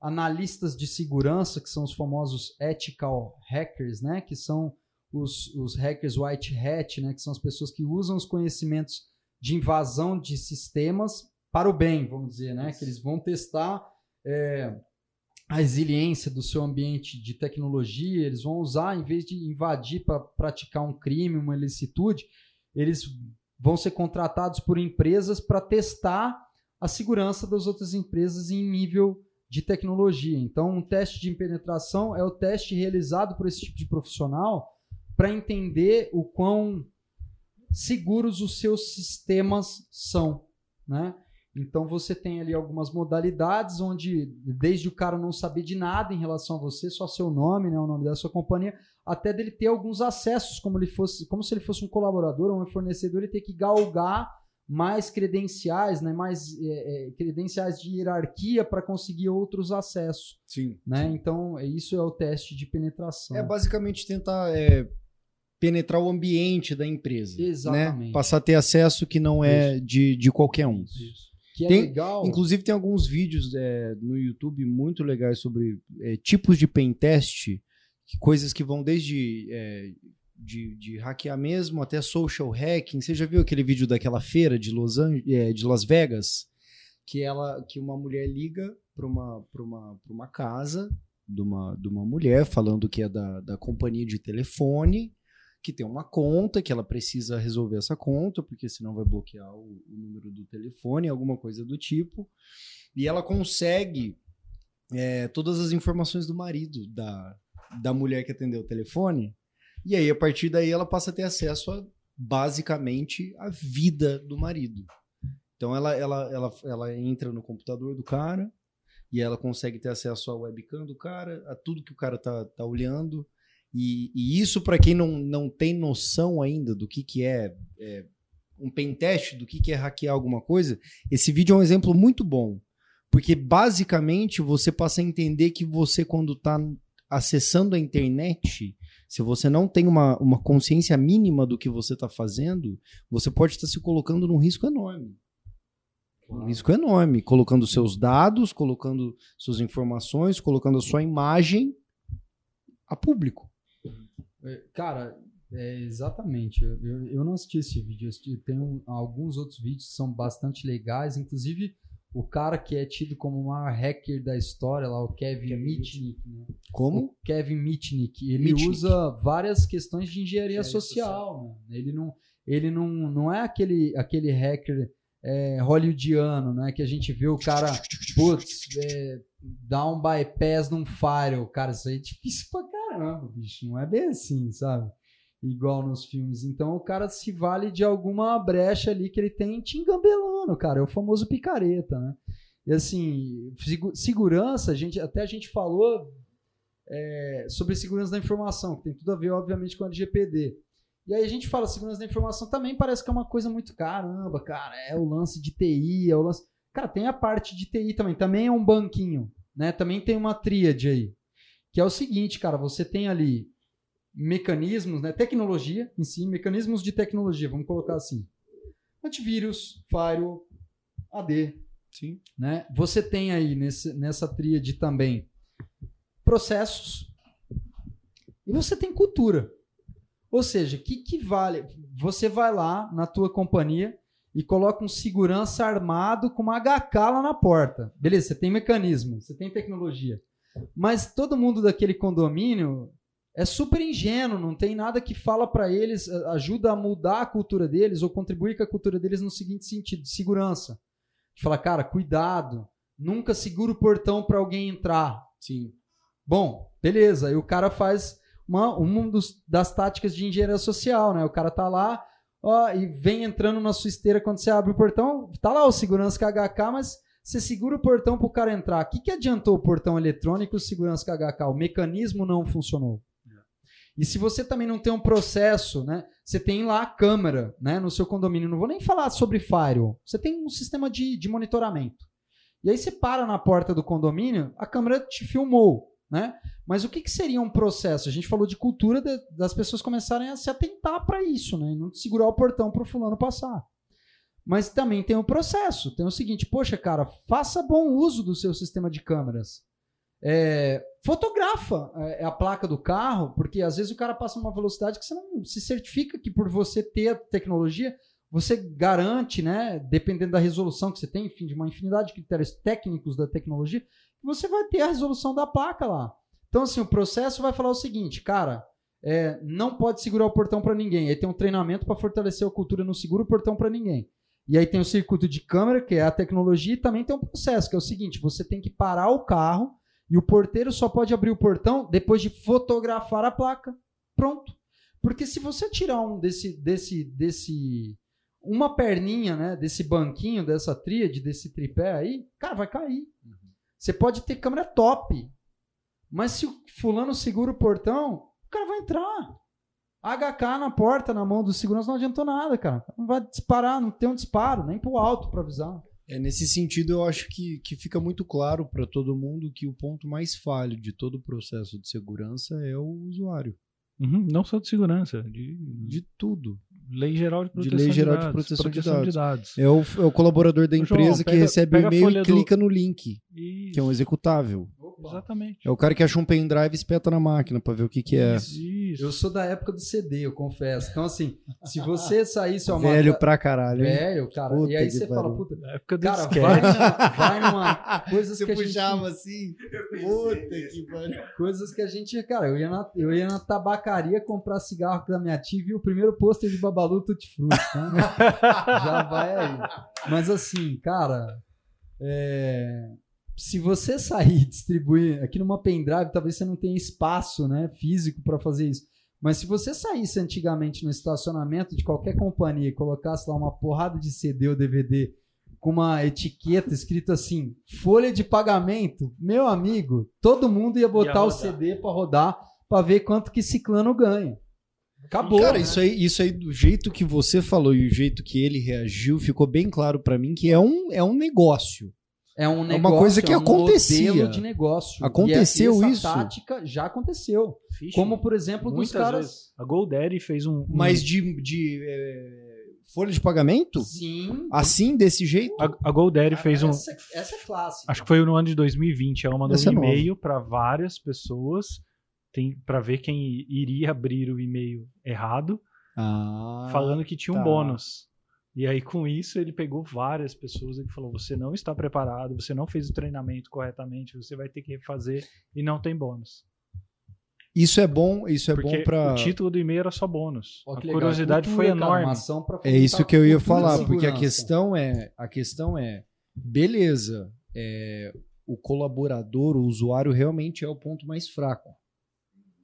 analistas de segurança, que são os famosos ethical hackers, né, que são os, os hackers white hat, né, que são as pessoas que usam os conhecimentos de invasão de sistemas para o bem, vamos dizer, né? Que eles vão testar é, a resiliência do seu ambiente de tecnologia, eles vão usar, em vez de invadir para praticar um crime, uma ilicitude, eles vão ser contratados por empresas para testar a segurança das outras empresas em nível de tecnologia. Então, um teste de penetração é o teste realizado por esse tipo de profissional para entender o quão seguros os seus sistemas são, né? Então você tem ali algumas modalidades onde desde o cara não saber de nada em relação a você, só seu nome, né, o nome da sua companhia, até dele ter alguns acessos, como ele fosse, como se ele fosse um colaborador ou um fornecedor, ele ter que galgar mais credenciais, né, mais é, é, credenciais de hierarquia para conseguir outros acessos. Sim. Né? Sim. Então isso é o teste de penetração. É basicamente tentar é penetrar o ambiente da empresa. Né? Exatamente. Né? Passar a ter acesso que não é de, de qualquer um. Isso. Que é tem, legal. Inclusive, tem alguns vídeos é, no YouTube muito legais sobre é, tipos de pen test, coisas que vão desde é, de, de hackear mesmo até social hacking. Você já viu aquele vídeo daquela feira de Los, Angeles, é, de Las Vegas? Que, ela, que uma mulher liga para uma, uma, uma casa de uma, de uma mulher falando que é da, da companhia de telefone que tem uma conta, que ela precisa resolver essa conta, porque senão vai bloquear o, o número do telefone, alguma coisa do tipo. E ela consegue é, todas as informações do marido, da, da mulher que atendeu o telefone. E aí, a partir daí, ela passa a ter acesso a, basicamente, a vida do marido. Então, ela, ela, ela, ela entra no computador do cara, e ela consegue ter acesso à webcam do cara, a tudo que o cara tá, tá olhando. E, e isso, para quem não, não tem noção ainda do que, que é, é um pentest, do que, que é hackear alguma coisa, esse vídeo é um exemplo muito bom. Porque basicamente você passa a entender que você, quando está acessando a internet, se você não tem uma, uma consciência mínima do que você está fazendo, você pode estar se colocando num risco enorme. Um risco enorme, colocando seus dados, colocando suas informações, colocando a sua imagem a público. É, cara, é, exatamente. Eu, eu não assisti esse vídeo, assisti, tem alguns outros vídeos que são bastante legais, inclusive o cara que é tido como o maior hacker da história, lá, o Kevin, Kevin Mitnick. Né? Como? O Kevin Mitnick. Ele Mitnick. usa várias questões de engenharia, social. social. Né? Ele, não, ele não, não é aquele, aquele hacker é, hollywoodiano, né? Que a gente vê o cara, putz, é, dar um bypass num firewall. Cara, isso aí é difícil pra caramba, bicho. Não é bem assim, sabe? igual nos filmes. Então o cara se vale de alguma brecha ali que ele tem te engambelando, cara. É o famoso picareta, né? E assim, segurança, a gente, até a gente falou é, sobre segurança da informação, que tem tudo a ver, obviamente, com a LGPD. E aí a gente fala segurança da informação também parece que é uma coisa muito caramba, cara. É o lance de TI, é o lance. Cara, tem a parte de TI também, também é um banquinho, né? Também tem uma tríade aí. Que é o seguinte, cara, você tem ali mecanismos, né, tecnologia em si, mecanismos de tecnologia, vamos colocar assim. Antivírus, firewall, AD. Sim. Né? Você tem aí nesse, nessa tríade também processos e você tem cultura. Ou seja, o que, que vale? Você vai lá na tua companhia e coloca um segurança armado com uma HK lá na porta. Beleza, você tem mecanismo, você tem tecnologia. Mas todo mundo daquele condomínio é super ingênuo, não tem nada que fala para eles, ajuda a mudar a cultura deles ou contribuir com a cultura deles no seguinte sentido, de segurança. De falar, cara, cuidado, nunca segura o portão para alguém entrar. Sim. Bom, beleza, aí o cara faz uma, uma dos, das táticas de engenharia social, né? O cara tá lá, ó, e vem entrando na sua esteira quando você abre o portão, tá lá o segurança KHK, mas você segura o portão para o cara entrar. O que, que adiantou o portão eletrônico e o segurança KHK? O mecanismo não funcionou. E se você também não tem um processo, né? Você tem lá a câmera, né? No seu condomínio. Não vou nem falar sobre firewall. Você tem um sistema de, de monitoramento. E aí você para na porta do condomínio, a câmera te filmou, né? Mas o que, que seria um processo? A gente falou de cultura de, das pessoas começarem a se atentar para isso, né? E não segurar o portão para o fulano passar. Mas também tem o um processo. Tem o seguinte, poxa, cara, faça bom uso do seu sistema de câmeras. É, fotografa é, a placa do carro, porque às vezes o cara passa uma velocidade que você não se certifica que por você ter a tecnologia, você garante, né, dependendo da resolução que você tem, enfim, de uma infinidade de critérios técnicos da tecnologia, você vai ter a resolução da placa lá. Então, assim, o processo vai falar o seguinte, cara, é, não pode segurar o portão para ninguém. Aí tem um treinamento para fortalecer a cultura no seguro o portão para ninguém. E aí tem o circuito de câmera, que é a tecnologia, e também tem um processo, que é o seguinte: você tem que parar o carro e o porteiro só pode abrir o portão depois de fotografar a placa. Pronto. Porque se você tirar um desse desse desse uma perninha, né, desse banquinho, dessa tríade, desse tripé aí, cara, vai cair. Uhum. Você pode ter câmera top, mas se o fulano segura o portão, o cara vai entrar. HK na porta, na mão do segurança, não adiantou nada, cara. Não vai disparar, não tem um disparo, nem pro alto para avisar. É, nesse sentido, eu acho que, que fica muito claro para todo mundo que o ponto mais falho de todo o processo de segurança é o usuário. Uhum, não só de segurança, de, de tudo. Lei geral de proteção, de, lei geral de, dados, proteção, proteção de, dados. de, dados. É o, é o colaborador da empresa João, pega, que recebe o e-mail e clica do... no link, Isso. que é um executável. Exatamente. É o cara que acha um pendrive e espeta na máquina para ver o que, que é. Isso, isso. Eu sou da época do CD, eu confesso. Então, assim, se você saísse uma. Velho pra caralho. Hein? Velho, cara. Puta e aí você fala, puta. Na época do cara, vai, na, vai numa. Coisas você que puxava a gente, assim. Puta que pariu. Coisas que a gente. Cara, eu ia, na, eu ia na tabacaria comprar cigarro da minha tia e vi o primeiro pôster de Babalu Tutti Frutti. Né? Já vai aí. Mas assim, cara. É se você sair e distribuir aqui numa pendrive, talvez você não tenha espaço né, físico para fazer isso. Mas se você saísse antigamente no estacionamento de qualquer companhia e colocasse lá uma porrada de CD ou DVD com uma etiqueta escrito assim, folha de pagamento, meu amigo, todo mundo ia botar ia o CD para rodar para ver quanto que Ciclano ganha. Acabou. Cara, né? isso, aí, isso aí, do jeito que você falou e o jeito que ele reagiu, ficou bem claro para mim que é um, é um negócio. É um negócio, é uma coisa que é um acontecia. de negócio. Aconteceu e essa isso. tática já aconteceu. Como, por exemplo, dos caras. Vezes. A GoDaddy fez um. um... Mas de, de é, folha de pagamento? Sim. Assim, desse jeito? A, a GoDaddy ah, fez um. Essa, essa, é clássica. Acho que foi no ano de 2020. Ela mandou essa um é e-mail para várias pessoas para ver quem iria abrir o e-mail errado, ah, falando que tinha um tá. bônus. E aí, com isso, ele pegou várias pessoas e falou: você não está preparado, você não fez o treinamento corretamente, você vai ter que refazer e não tem bônus. Isso é bom, isso é Porque bom para. O título do e-mail era só bônus. Oh, a curiosidade foi enorme. É isso que eu ia falar, porque a questão é, a questão é, beleza, é, o colaborador, o usuário realmente é o ponto mais fraco.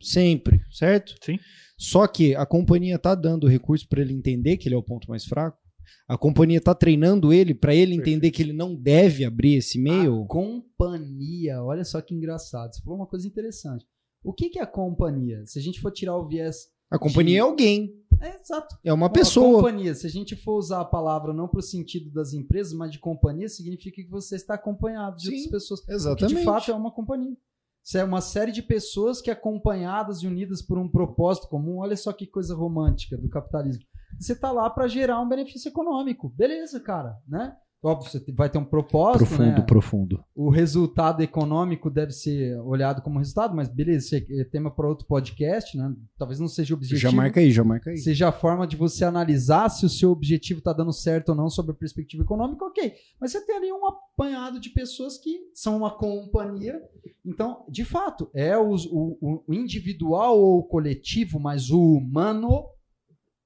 Sempre, certo? Sim. Só que a companhia tá dando recurso para ele entender que ele é o ponto mais fraco. A companhia está treinando ele para ele entender Perfeito. que ele não deve abrir esse e-mail. A companhia, olha só que engraçado. Você falou uma coisa interessante. O que, que é a companhia? Se a gente for tirar o viés. A companhia de... é alguém. É, exato. É uma pessoa. A companhia, se a gente for usar a palavra não para o sentido das empresas, mas de companhia, significa que você está acompanhado de Sim, outras pessoas. Exatamente. Que de fato é uma companhia. Isso é uma série de pessoas que, acompanhadas e unidas por um propósito comum, olha só que coisa romântica do capitalismo. Você está lá para gerar um benefício econômico. Beleza, cara, né? Óbvio, você vai ter um propósito. Profundo, né? profundo. O resultado econômico deve ser olhado como resultado, mas beleza, isso é tema para outro podcast, né? Talvez não seja o objetivo. Já marca aí, já marca aí. Seja a forma de você analisar se o seu objetivo está dando certo ou não sobre a perspectiva econômica, ok. Mas você tem ali um apanhado de pessoas que são uma companhia. Então, de fato, é o, o, o individual ou o coletivo, mas o humano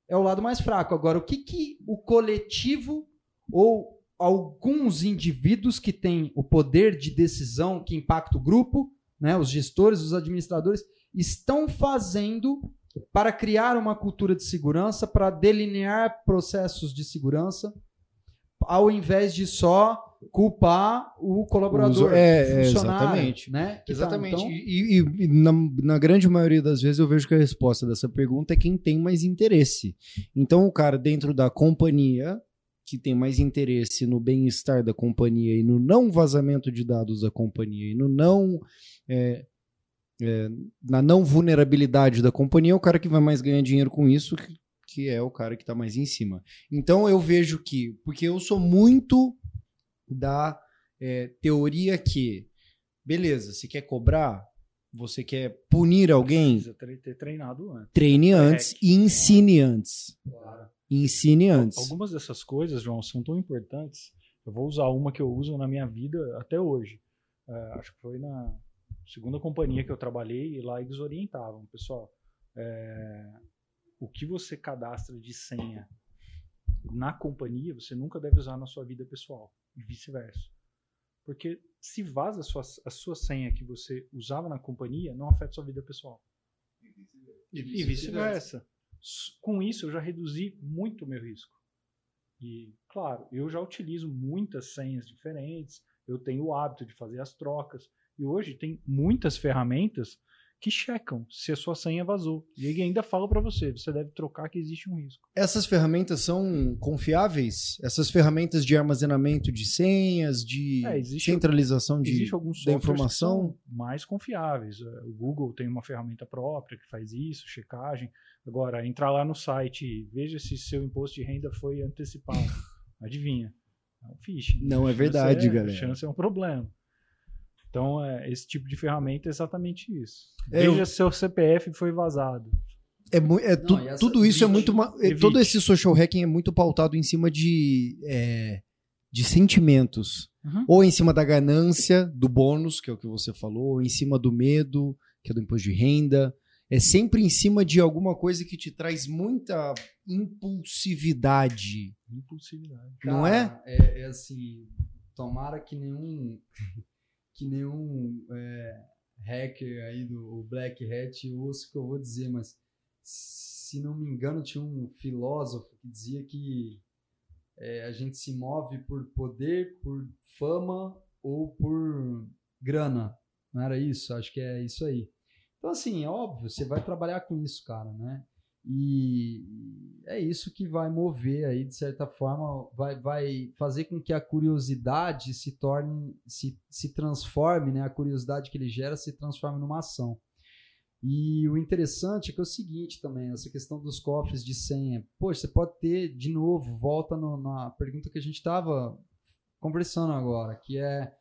é o lado mais fraco. Agora, o que, que o coletivo ou alguns indivíduos que têm o poder de decisão que impacta o grupo, né, os gestores, os administradores, estão fazendo para criar uma cultura de segurança, para delinear processos de segurança, ao invés de só culpar o colaborador, é, exatamente, né? exatamente. Tá, então... E, e, e na, na, grande maioria das vezes eu vejo que a resposta dessa pergunta é quem tem mais interesse. Então o cara dentro da companhia que tem mais interesse no bem-estar da companhia e no não vazamento de dados da companhia e no não é, é, na não vulnerabilidade da companhia é o cara que vai mais ganhar dinheiro com isso, que, que é o cara que está mais em cima. Então eu vejo que, porque eu sou muito da é, teoria que, beleza, você quer cobrar, você quer punir alguém, precisa ter treinado antes. Treine antes e ensine antes. Claro e ensine antes. Algumas dessas coisas, João, são tão importantes. Eu vou usar uma que eu uso na minha vida até hoje. É, acho que foi na segunda companhia que eu trabalhei e lá eles orientavam. Pessoal, é, o que você cadastra de senha na companhia, você nunca deve usar na sua vida pessoal e vice-versa. Porque se vaza a sua, a sua senha que você usava na companhia, não afeta sua vida pessoal. E vice-versa com isso eu já reduzi muito o meu risco. E, claro, eu já utilizo muitas senhas diferentes, eu tenho o hábito de fazer as trocas, e hoje tem muitas ferramentas que checam se a sua senha vazou. E ele ainda fala para você, você deve trocar que existe um risco. Essas ferramentas são confiáveis? Essas ferramentas de armazenamento de senhas, de é, existe, centralização de, da informação? mais confiáveis. O Google tem uma ferramenta própria que faz isso, checagem. Agora, entrar lá no site, veja se seu imposto de renda foi antecipado. Adivinha. É um phishing. Não é verdade, é, galera. A chance é um problema. Então, é, esse tipo de ferramenta é exatamente isso. É, Veja se seu CPF foi vazado. É, é tu, Não, essa, tudo isso é evite, é muito. Evite. Todo esse social hacking é muito pautado em cima de, é, de sentimentos. Uhum. Ou em cima da ganância, do bônus, que é o que você falou, ou em cima do medo, que é do imposto de renda. É sempre em cima de alguma coisa que te traz muita impulsividade. Impulsividade. Não é? é? É assim. Tomara que nenhum que nenhum é, hacker aí do Black Hat ouça o que eu vou dizer, mas se não me engano tinha um filósofo que dizia que é, a gente se move por poder, por fama ou por grana. Não era isso? Acho que é isso aí. Então, assim, é óbvio, você vai trabalhar com isso, cara, né? E é isso que vai mover aí, de certa forma, vai, vai fazer com que a curiosidade se torne, se, se transforme, né? A curiosidade que ele gera se transforme numa ação. E o interessante é que é o seguinte também, essa questão dos cofres de senha. Poxa, você pode ter, de novo, volta no, na pergunta que a gente estava conversando agora, que é,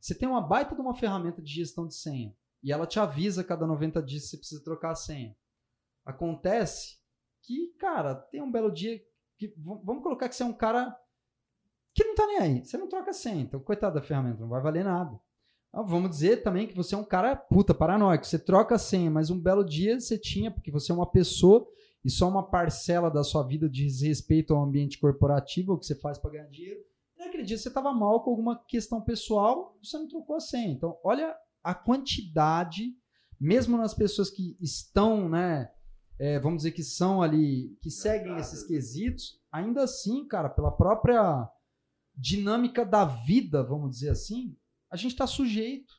você tem uma baita de uma ferramenta de gestão de senha, e ela te avisa cada 90 dias que você precisa trocar a senha. Acontece que, cara, tem um belo dia que vamos colocar que você é um cara que não tá nem aí. Você não troca senha, então coitado da ferramenta, não vai valer nada. Ah, vamos dizer também que você é um cara puta paranoico. Você troca a senha, mas um belo dia você tinha, porque você é uma pessoa e só uma parcela da sua vida diz respeito ao ambiente corporativo, o que você faz para ganhar dinheiro. E naquele dia você estava mal com alguma questão pessoal, você não trocou a senha. Então, olha a quantidade, mesmo nas pessoas que estão, né, é, vamos dizer que são ali, que seguem esses quesitos, ainda assim, cara, pela própria dinâmica da vida, vamos dizer assim, a gente está sujeito.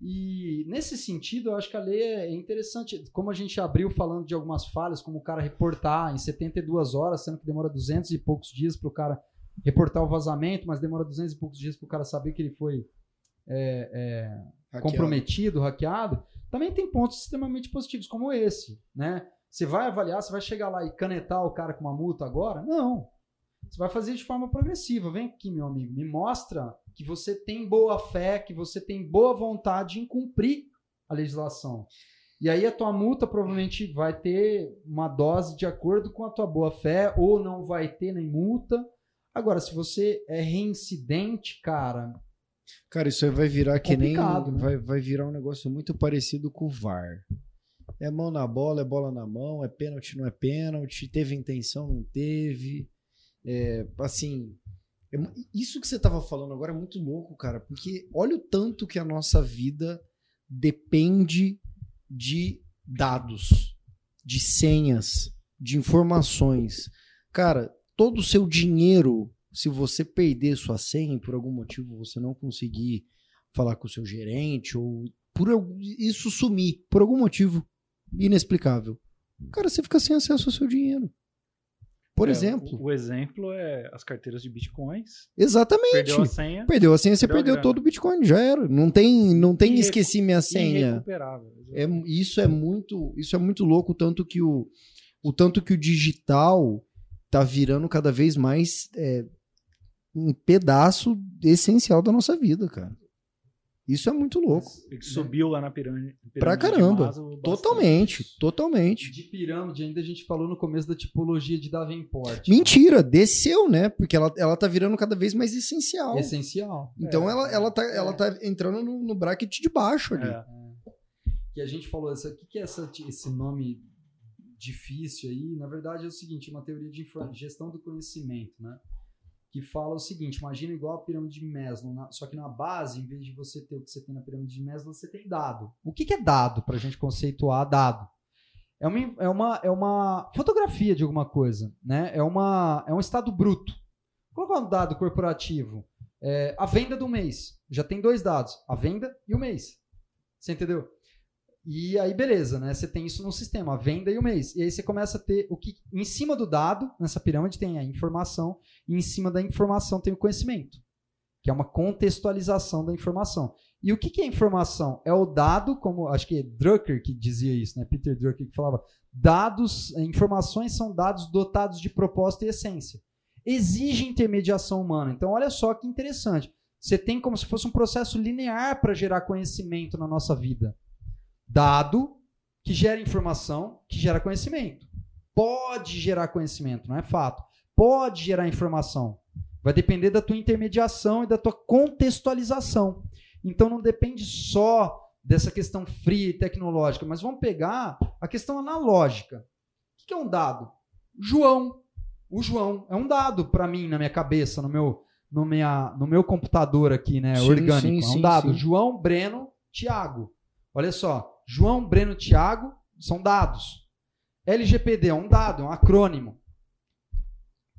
E nesse sentido, eu acho que a lei é interessante. Como a gente abriu falando de algumas falhas, como o cara reportar em 72 horas, sendo que demora 200 e poucos dias para o cara reportar o vazamento, mas demora 200 e poucos dias para o cara saber que ele foi é, é, hackeado. comprometido, hackeado. Também tem pontos extremamente positivos, como esse, né? Você vai avaliar, você vai chegar lá e canetar o cara com uma multa agora? Não. Você vai fazer de forma progressiva. Vem aqui, meu amigo, me mostra que você tem boa fé, que você tem boa vontade em cumprir a legislação. E aí a tua multa provavelmente vai ter uma dose de acordo com a tua boa fé, ou não vai ter nem multa. Agora, se você é reincidente, cara, Cara, isso aí vai virar que nem. Né? Vai, vai virar um negócio muito parecido com o VAR. É mão na bola, é bola na mão, é pênalti, não é pênalti, teve intenção, não teve. É, assim, é, isso que você estava falando agora é muito louco, cara, porque olha o tanto que a nossa vida depende de dados, de senhas, de informações. Cara, todo o seu dinheiro se você perder sua senha por algum motivo você não conseguir falar com o seu gerente ou por isso sumir por algum motivo inexplicável, cara, você fica sem acesso ao seu dinheiro. Por é, exemplo. O, o, exemplo é as carteiras de bitcoins. Exatamente. Perdeu a senha. Perdeu a senha, você perdeu, perdeu todo o bitcoin, já era. Não tem, não tem esqueci minha senha. É, isso é muito, isso é muito louco tanto que o, o tanto que o digital tá virando cada vez mais é, um pedaço essencial da nossa vida, cara. Isso é muito louco. Ele subiu lá na pirâmide. pirâmide pra caramba. totalmente, totalmente. De pirâmide, ainda a gente falou no começo da tipologia de Davenport. Mentira, desceu, né? Porque ela, ela tá virando cada vez mais essencial. Essencial. Então é, ela, ela, tá, é. ela tá entrando no, no bracket de baixo ali. É. Que a gente falou, o que, que é essa, esse nome difícil aí? Na verdade é o seguinte, uma teoria de gestão do conhecimento, né? Que fala o seguinte: imagina igual a pirâmide de Maslow, na, só que na base, em vez de você ter o que você tem na pirâmide de Maslow, você tem dado. O que, que é dado para a gente conceituar dado? É uma, é, uma, é uma fotografia de alguma coisa, né? É, uma, é um estado bruto. Colocar um dado corporativo. É, a venda do mês. Já tem dois dados: a venda e o mês. Você entendeu? E aí, beleza, né? Você tem isso no sistema, a venda e o mês. E aí você começa a ter o que. Em cima do dado, nessa pirâmide, tem a informação, e em cima da informação tem o conhecimento, que é uma contextualização da informação. E o que, que é informação? É o dado, como acho que é Drucker que dizia isso, né? Peter Drucker que falava: dados, informações são dados dotados de propósito e essência. Exige intermediação humana. Então, olha só que interessante. Você tem como se fosse um processo linear para gerar conhecimento na nossa vida dado que gera informação, que gera conhecimento. Pode gerar conhecimento, não é fato. Pode gerar informação. Vai depender da tua intermediação e da tua contextualização. Então não depende só dessa questão fria e tecnológica, mas vamos pegar a questão analógica. O que é um dado? João. O João é um dado para mim na minha cabeça, no meu, no, minha, no meu computador aqui, né, sim, orgânico. Sim, é um dado. Sim, João, Breno, Tiago. Olha só, João, Breno, Tiago são dados. LGPD é um dado, é um acrônimo.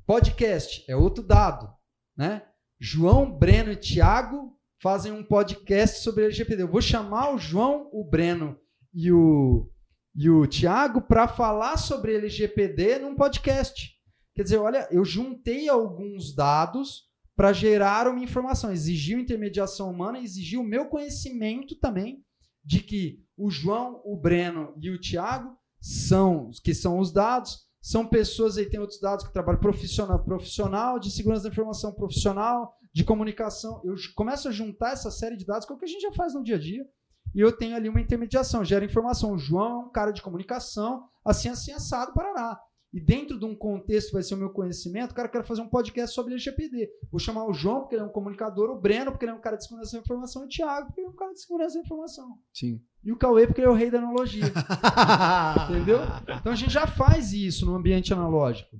Podcast é outro dado, né? João, Breno e Tiago fazem um podcast sobre LGPD. Eu vou chamar o João, o Breno e o, e o Tiago para falar sobre LGPD num podcast. Quer dizer, olha, eu juntei alguns dados para gerar uma informação. Exigiu intermediação humana, exigiu o meu conhecimento também de que o João, o Breno e o Tiago são, que são os dados, são pessoas aí, tem outros dados que trabalham profissional, profissional, de segurança da informação profissional, de comunicação. Eu começo a juntar essa série de dados, que é o que a gente já faz no dia a dia, e eu tenho ali uma intermediação, gera informação. O João é um cara de comunicação, assim, assim, assado, Paraná. E dentro de um contexto vai ser o meu conhecimento, cara, eu quero fazer um podcast sobre LGPD. Vou chamar o João, porque ele é um comunicador, o Breno, porque ele é um cara de segurança da informação, e o Thiago, porque ele é um cara de segurança da informação. Sim. E o Cauê, porque ele é o rei da analogia. Entendeu? Então a gente já faz isso no ambiente analógico.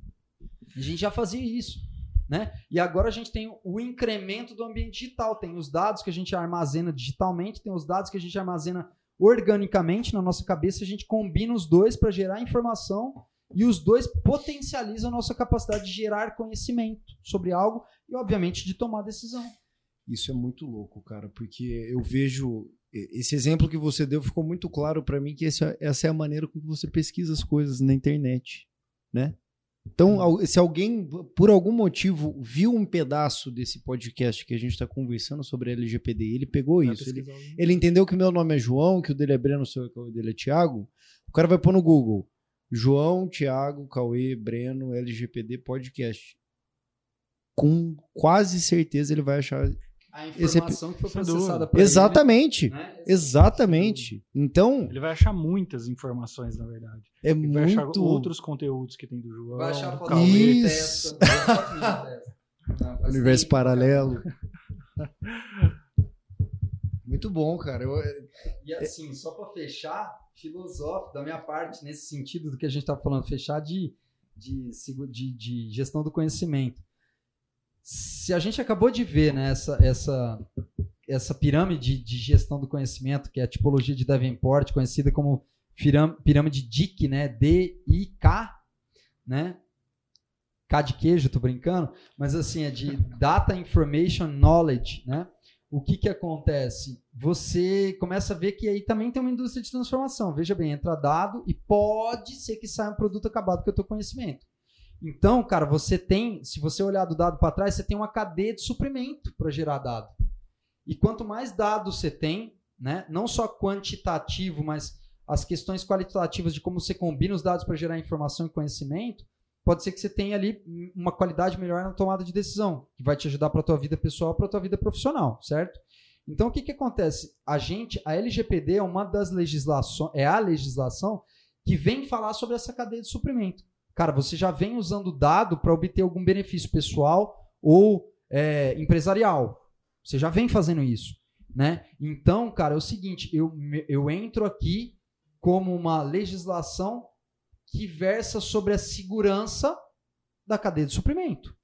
A gente já fazia isso. Né? E agora a gente tem o incremento do ambiente digital. Tem os dados que a gente armazena digitalmente, tem os dados que a gente armazena organicamente na nossa cabeça, a gente combina os dois para gerar informação e os dois potencializam a nossa capacidade de gerar conhecimento sobre algo e, obviamente, de tomar decisão. Isso é muito louco, cara, porque eu vejo esse exemplo que você deu ficou muito claro para mim que essa, essa é a maneira como você pesquisa as coisas na internet, né? Então, se alguém, por algum motivo, viu um pedaço desse podcast que a gente está conversando sobre LGPD, ele pegou isso, ele, ele, entendeu que meu nome é João, que o dele é Breno, que o dele é Tiago, o cara vai pôr no Google João, Tiago, Cauê, Breno, LGPD podcast. Com quase certeza ele vai achar a informação esse... que foi processada por Exatamente. Ele, né? Exatamente. Então. Ele vai achar muitas informações, na verdade. É ele muito... vai achar outros conteúdos que tem do João. Vai achar do Isso. Universo paralelo. muito bom, cara. Eu... E assim, só para fechar, filosófico da minha parte, nesse sentido do que a gente está falando, fechar de, de, de, de, gestão do conhecimento. Se a gente acabou de ver né, essa, essa, essa pirâmide de gestão do conhecimento, que é a tipologia de Davenport, conhecida como pirâmide DIC, né, D-I-K, né, K de queijo, tô brincando, mas assim, é de Data Information Knowledge, né? O que, que acontece? Você começa a ver que aí também tem uma indústria de transformação. Veja bem, entra dado e pode ser que saia um produto acabado com o teu conhecimento. Então, cara, você tem, se você olhar do dado para trás, você tem uma cadeia de suprimento para gerar dado. E quanto mais dados você tem, né, não só quantitativo, mas as questões qualitativas de como você combina os dados para gerar informação e conhecimento, pode ser que você tenha ali uma qualidade melhor na tomada de decisão, que vai te ajudar para a tua vida pessoal, para a tua vida profissional, certo? Então, o que, que acontece? A gente, a LGPD é uma das legislações, é a legislação que vem falar sobre essa cadeia de suprimento. Cara, você já vem usando dado para obter algum benefício pessoal ou é, empresarial. Você já vem fazendo isso, né? Então, cara, é o seguinte, eu, eu entro aqui como uma legislação que versa sobre a segurança da cadeia de suprimento.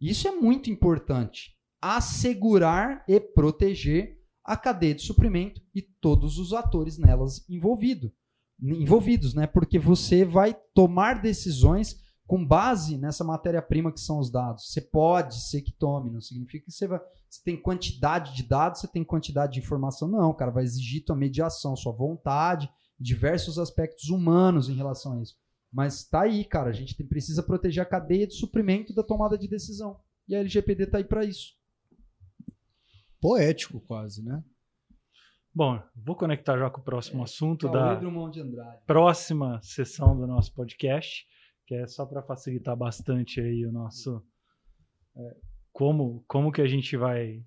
Isso é muito importante. Assegurar e proteger a cadeia de suprimento e todos os atores nelas envolvido, envolvidos, né? Porque você vai tomar decisões com base nessa matéria-prima que são os dados. Você pode ser que tome, não significa que você vai. Você tem quantidade de dados, você tem quantidade de informação. Não, cara, vai exigir tua mediação, sua vontade diversos aspectos humanos em relação a isso. Mas tá aí, cara, a gente tem, precisa proteger a cadeia de suprimento da tomada de decisão. E a LGPD tá aí para isso. Poético quase, né? Bom, vou conectar já com o próximo é, assunto da próxima sessão do nosso podcast, que é só para facilitar bastante aí o nosso é, como como que a gente vai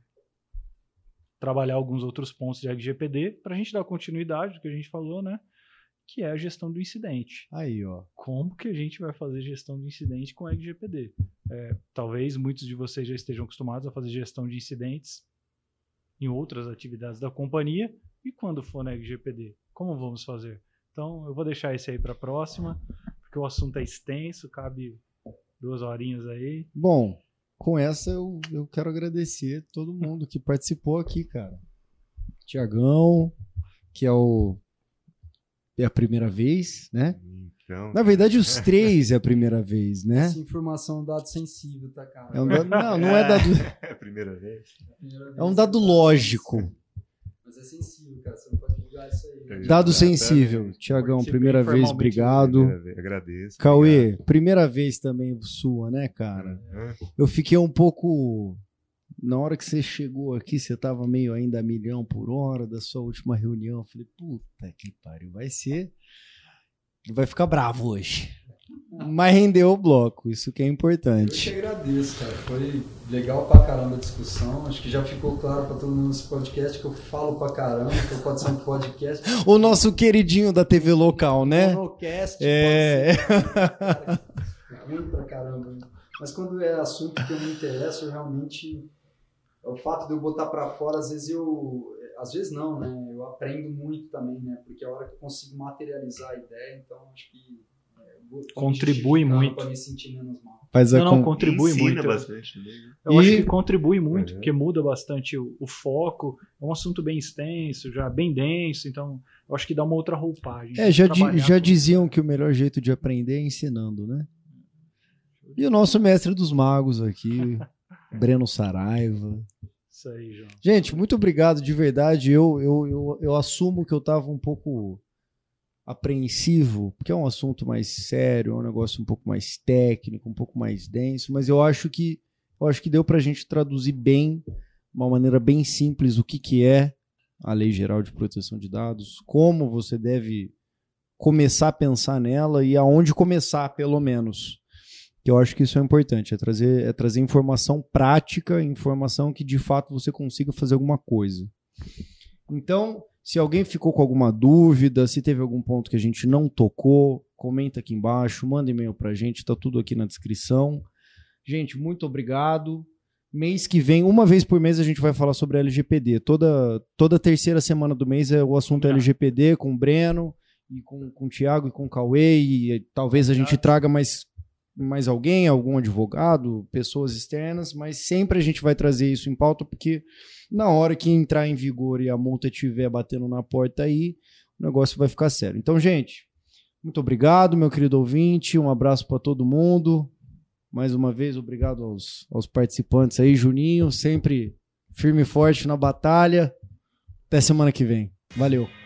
trabalhar alguns outros pontos de LGPD para a gente dar continuidade do que a gente falou, né? Que é a gestão do incidente. Aí, ó. Como que a gente vai fazer gestão do incidente com LGPD? É, talvez muitos de vocês já estejam acostumados a fazer gestão de incidentes em outras atividades da companhia. E quando for na LGPD, como vamos fazer? Então, eu vou deixar esse aí para a próxima, porque o assunto é extenso, cabe duas horinhas aí. Bom, com essa eu, eu quero agradecer todo mundo que participou aqui, cara. Tiagão, que é o é a primeira vez, né? Então, Na verdade, os três é a primeira vez, né? Essa informação é um dado sensível, tá, cara? É um dado, não, não é dado. É a primeira vez. É um dado lógico. Mas é sensível, cara. Você não pode né? Dado sensível. Tiagão, primeira vez, obrigado. Vez. Agradeço. Cauê, primeira vez também sua, né, cara? Hã? Eu fiquei um pouco. Na hora que você chegou aqui, você tava meio ainda a milhão por hora da sua última reunião. Eu falei, puta que pariu, vai ser. Vai ficar bravo hoje. Mas rendeu o bloco, isso que é Eu importante. te agradeço, cara. Foi legal pra caramba a discussão. Acho que já ficou claro pra todo mundo nesse podcast que eu falo pra caramba, então pode ser um podcast. O nosso queridinho da TV local, né? É. ser, cara, é ruim pra caramba. Mas quando é assunto que eu me interesso, eu realmente. O fato de eu botar pra fora, às vezes eu. Às vezes não, né? Eu aprendo muito também, né? Porque é a hora que eu consigo materializar a ideia, então acho que. Contribui muito. Pra me sentir menos mal. Faz a Não, não, con- contribui muito. bastante né? Eu E- acho que contribui muito, Uhum. porque muda bastante o, o foco. É um assunto bem extenso, já bem denso, então eu acho que dá uma outra roupagem. É, já, di- já diziam que o melhor jeito de aprender é ensinando, né? E o nosso mestre dos magos aqui, Breno Saraiva. Isso aí, João. Gente, muito obrigado de verdade. Eu, eu, eu, eu assumo que eu estava um pouco apreensivo, porque é um assunto mais sério, é um negócio um pouco mais técnico, um pouco mais denso, mas eu acho que eu acho que deu para a gente traduzir bem, de uma maneira bem simples, o que, que é a Lei Geral de Proteção de Dados, como você deve começar a pensar nela e aonde começar, pelo menos. Que eu acho que isso é importante, é trazer, é trazer informação prática, informação que de fato você consiga fazer alguma coisa. Então, se alguém ficou com alguma dúvida, se teve algum ponto que a gente não tocou, comenta aqui embaixo, manda e-mail pra gente, tá tudo aqui na descrição. Gente, muito obrigado. Mês que vem, uma vez por mês, a gente vai falar sobre LGPD. Toda, toda terceira semana do mês é o assunto Combinado. LGPD com o Breno e com, com o Thiago e com o Cauê. E talvez a gente traga mais, mais alguém, algum advogado, pessoas externas, mas sempre a gente vai trazer isso em pauta, porque na hora que entrar em vigor e a multa estiver batendo na porta aí, o negócio vai ficar sério. Então, gente, muito obrigado, meu querido ouvinte. Um abraço para todo mundo. Mais uma vez, obrigado aos, aos participantes aí, Juninho, sempre firme e forte na batalha. Até semana que vem. Valeu.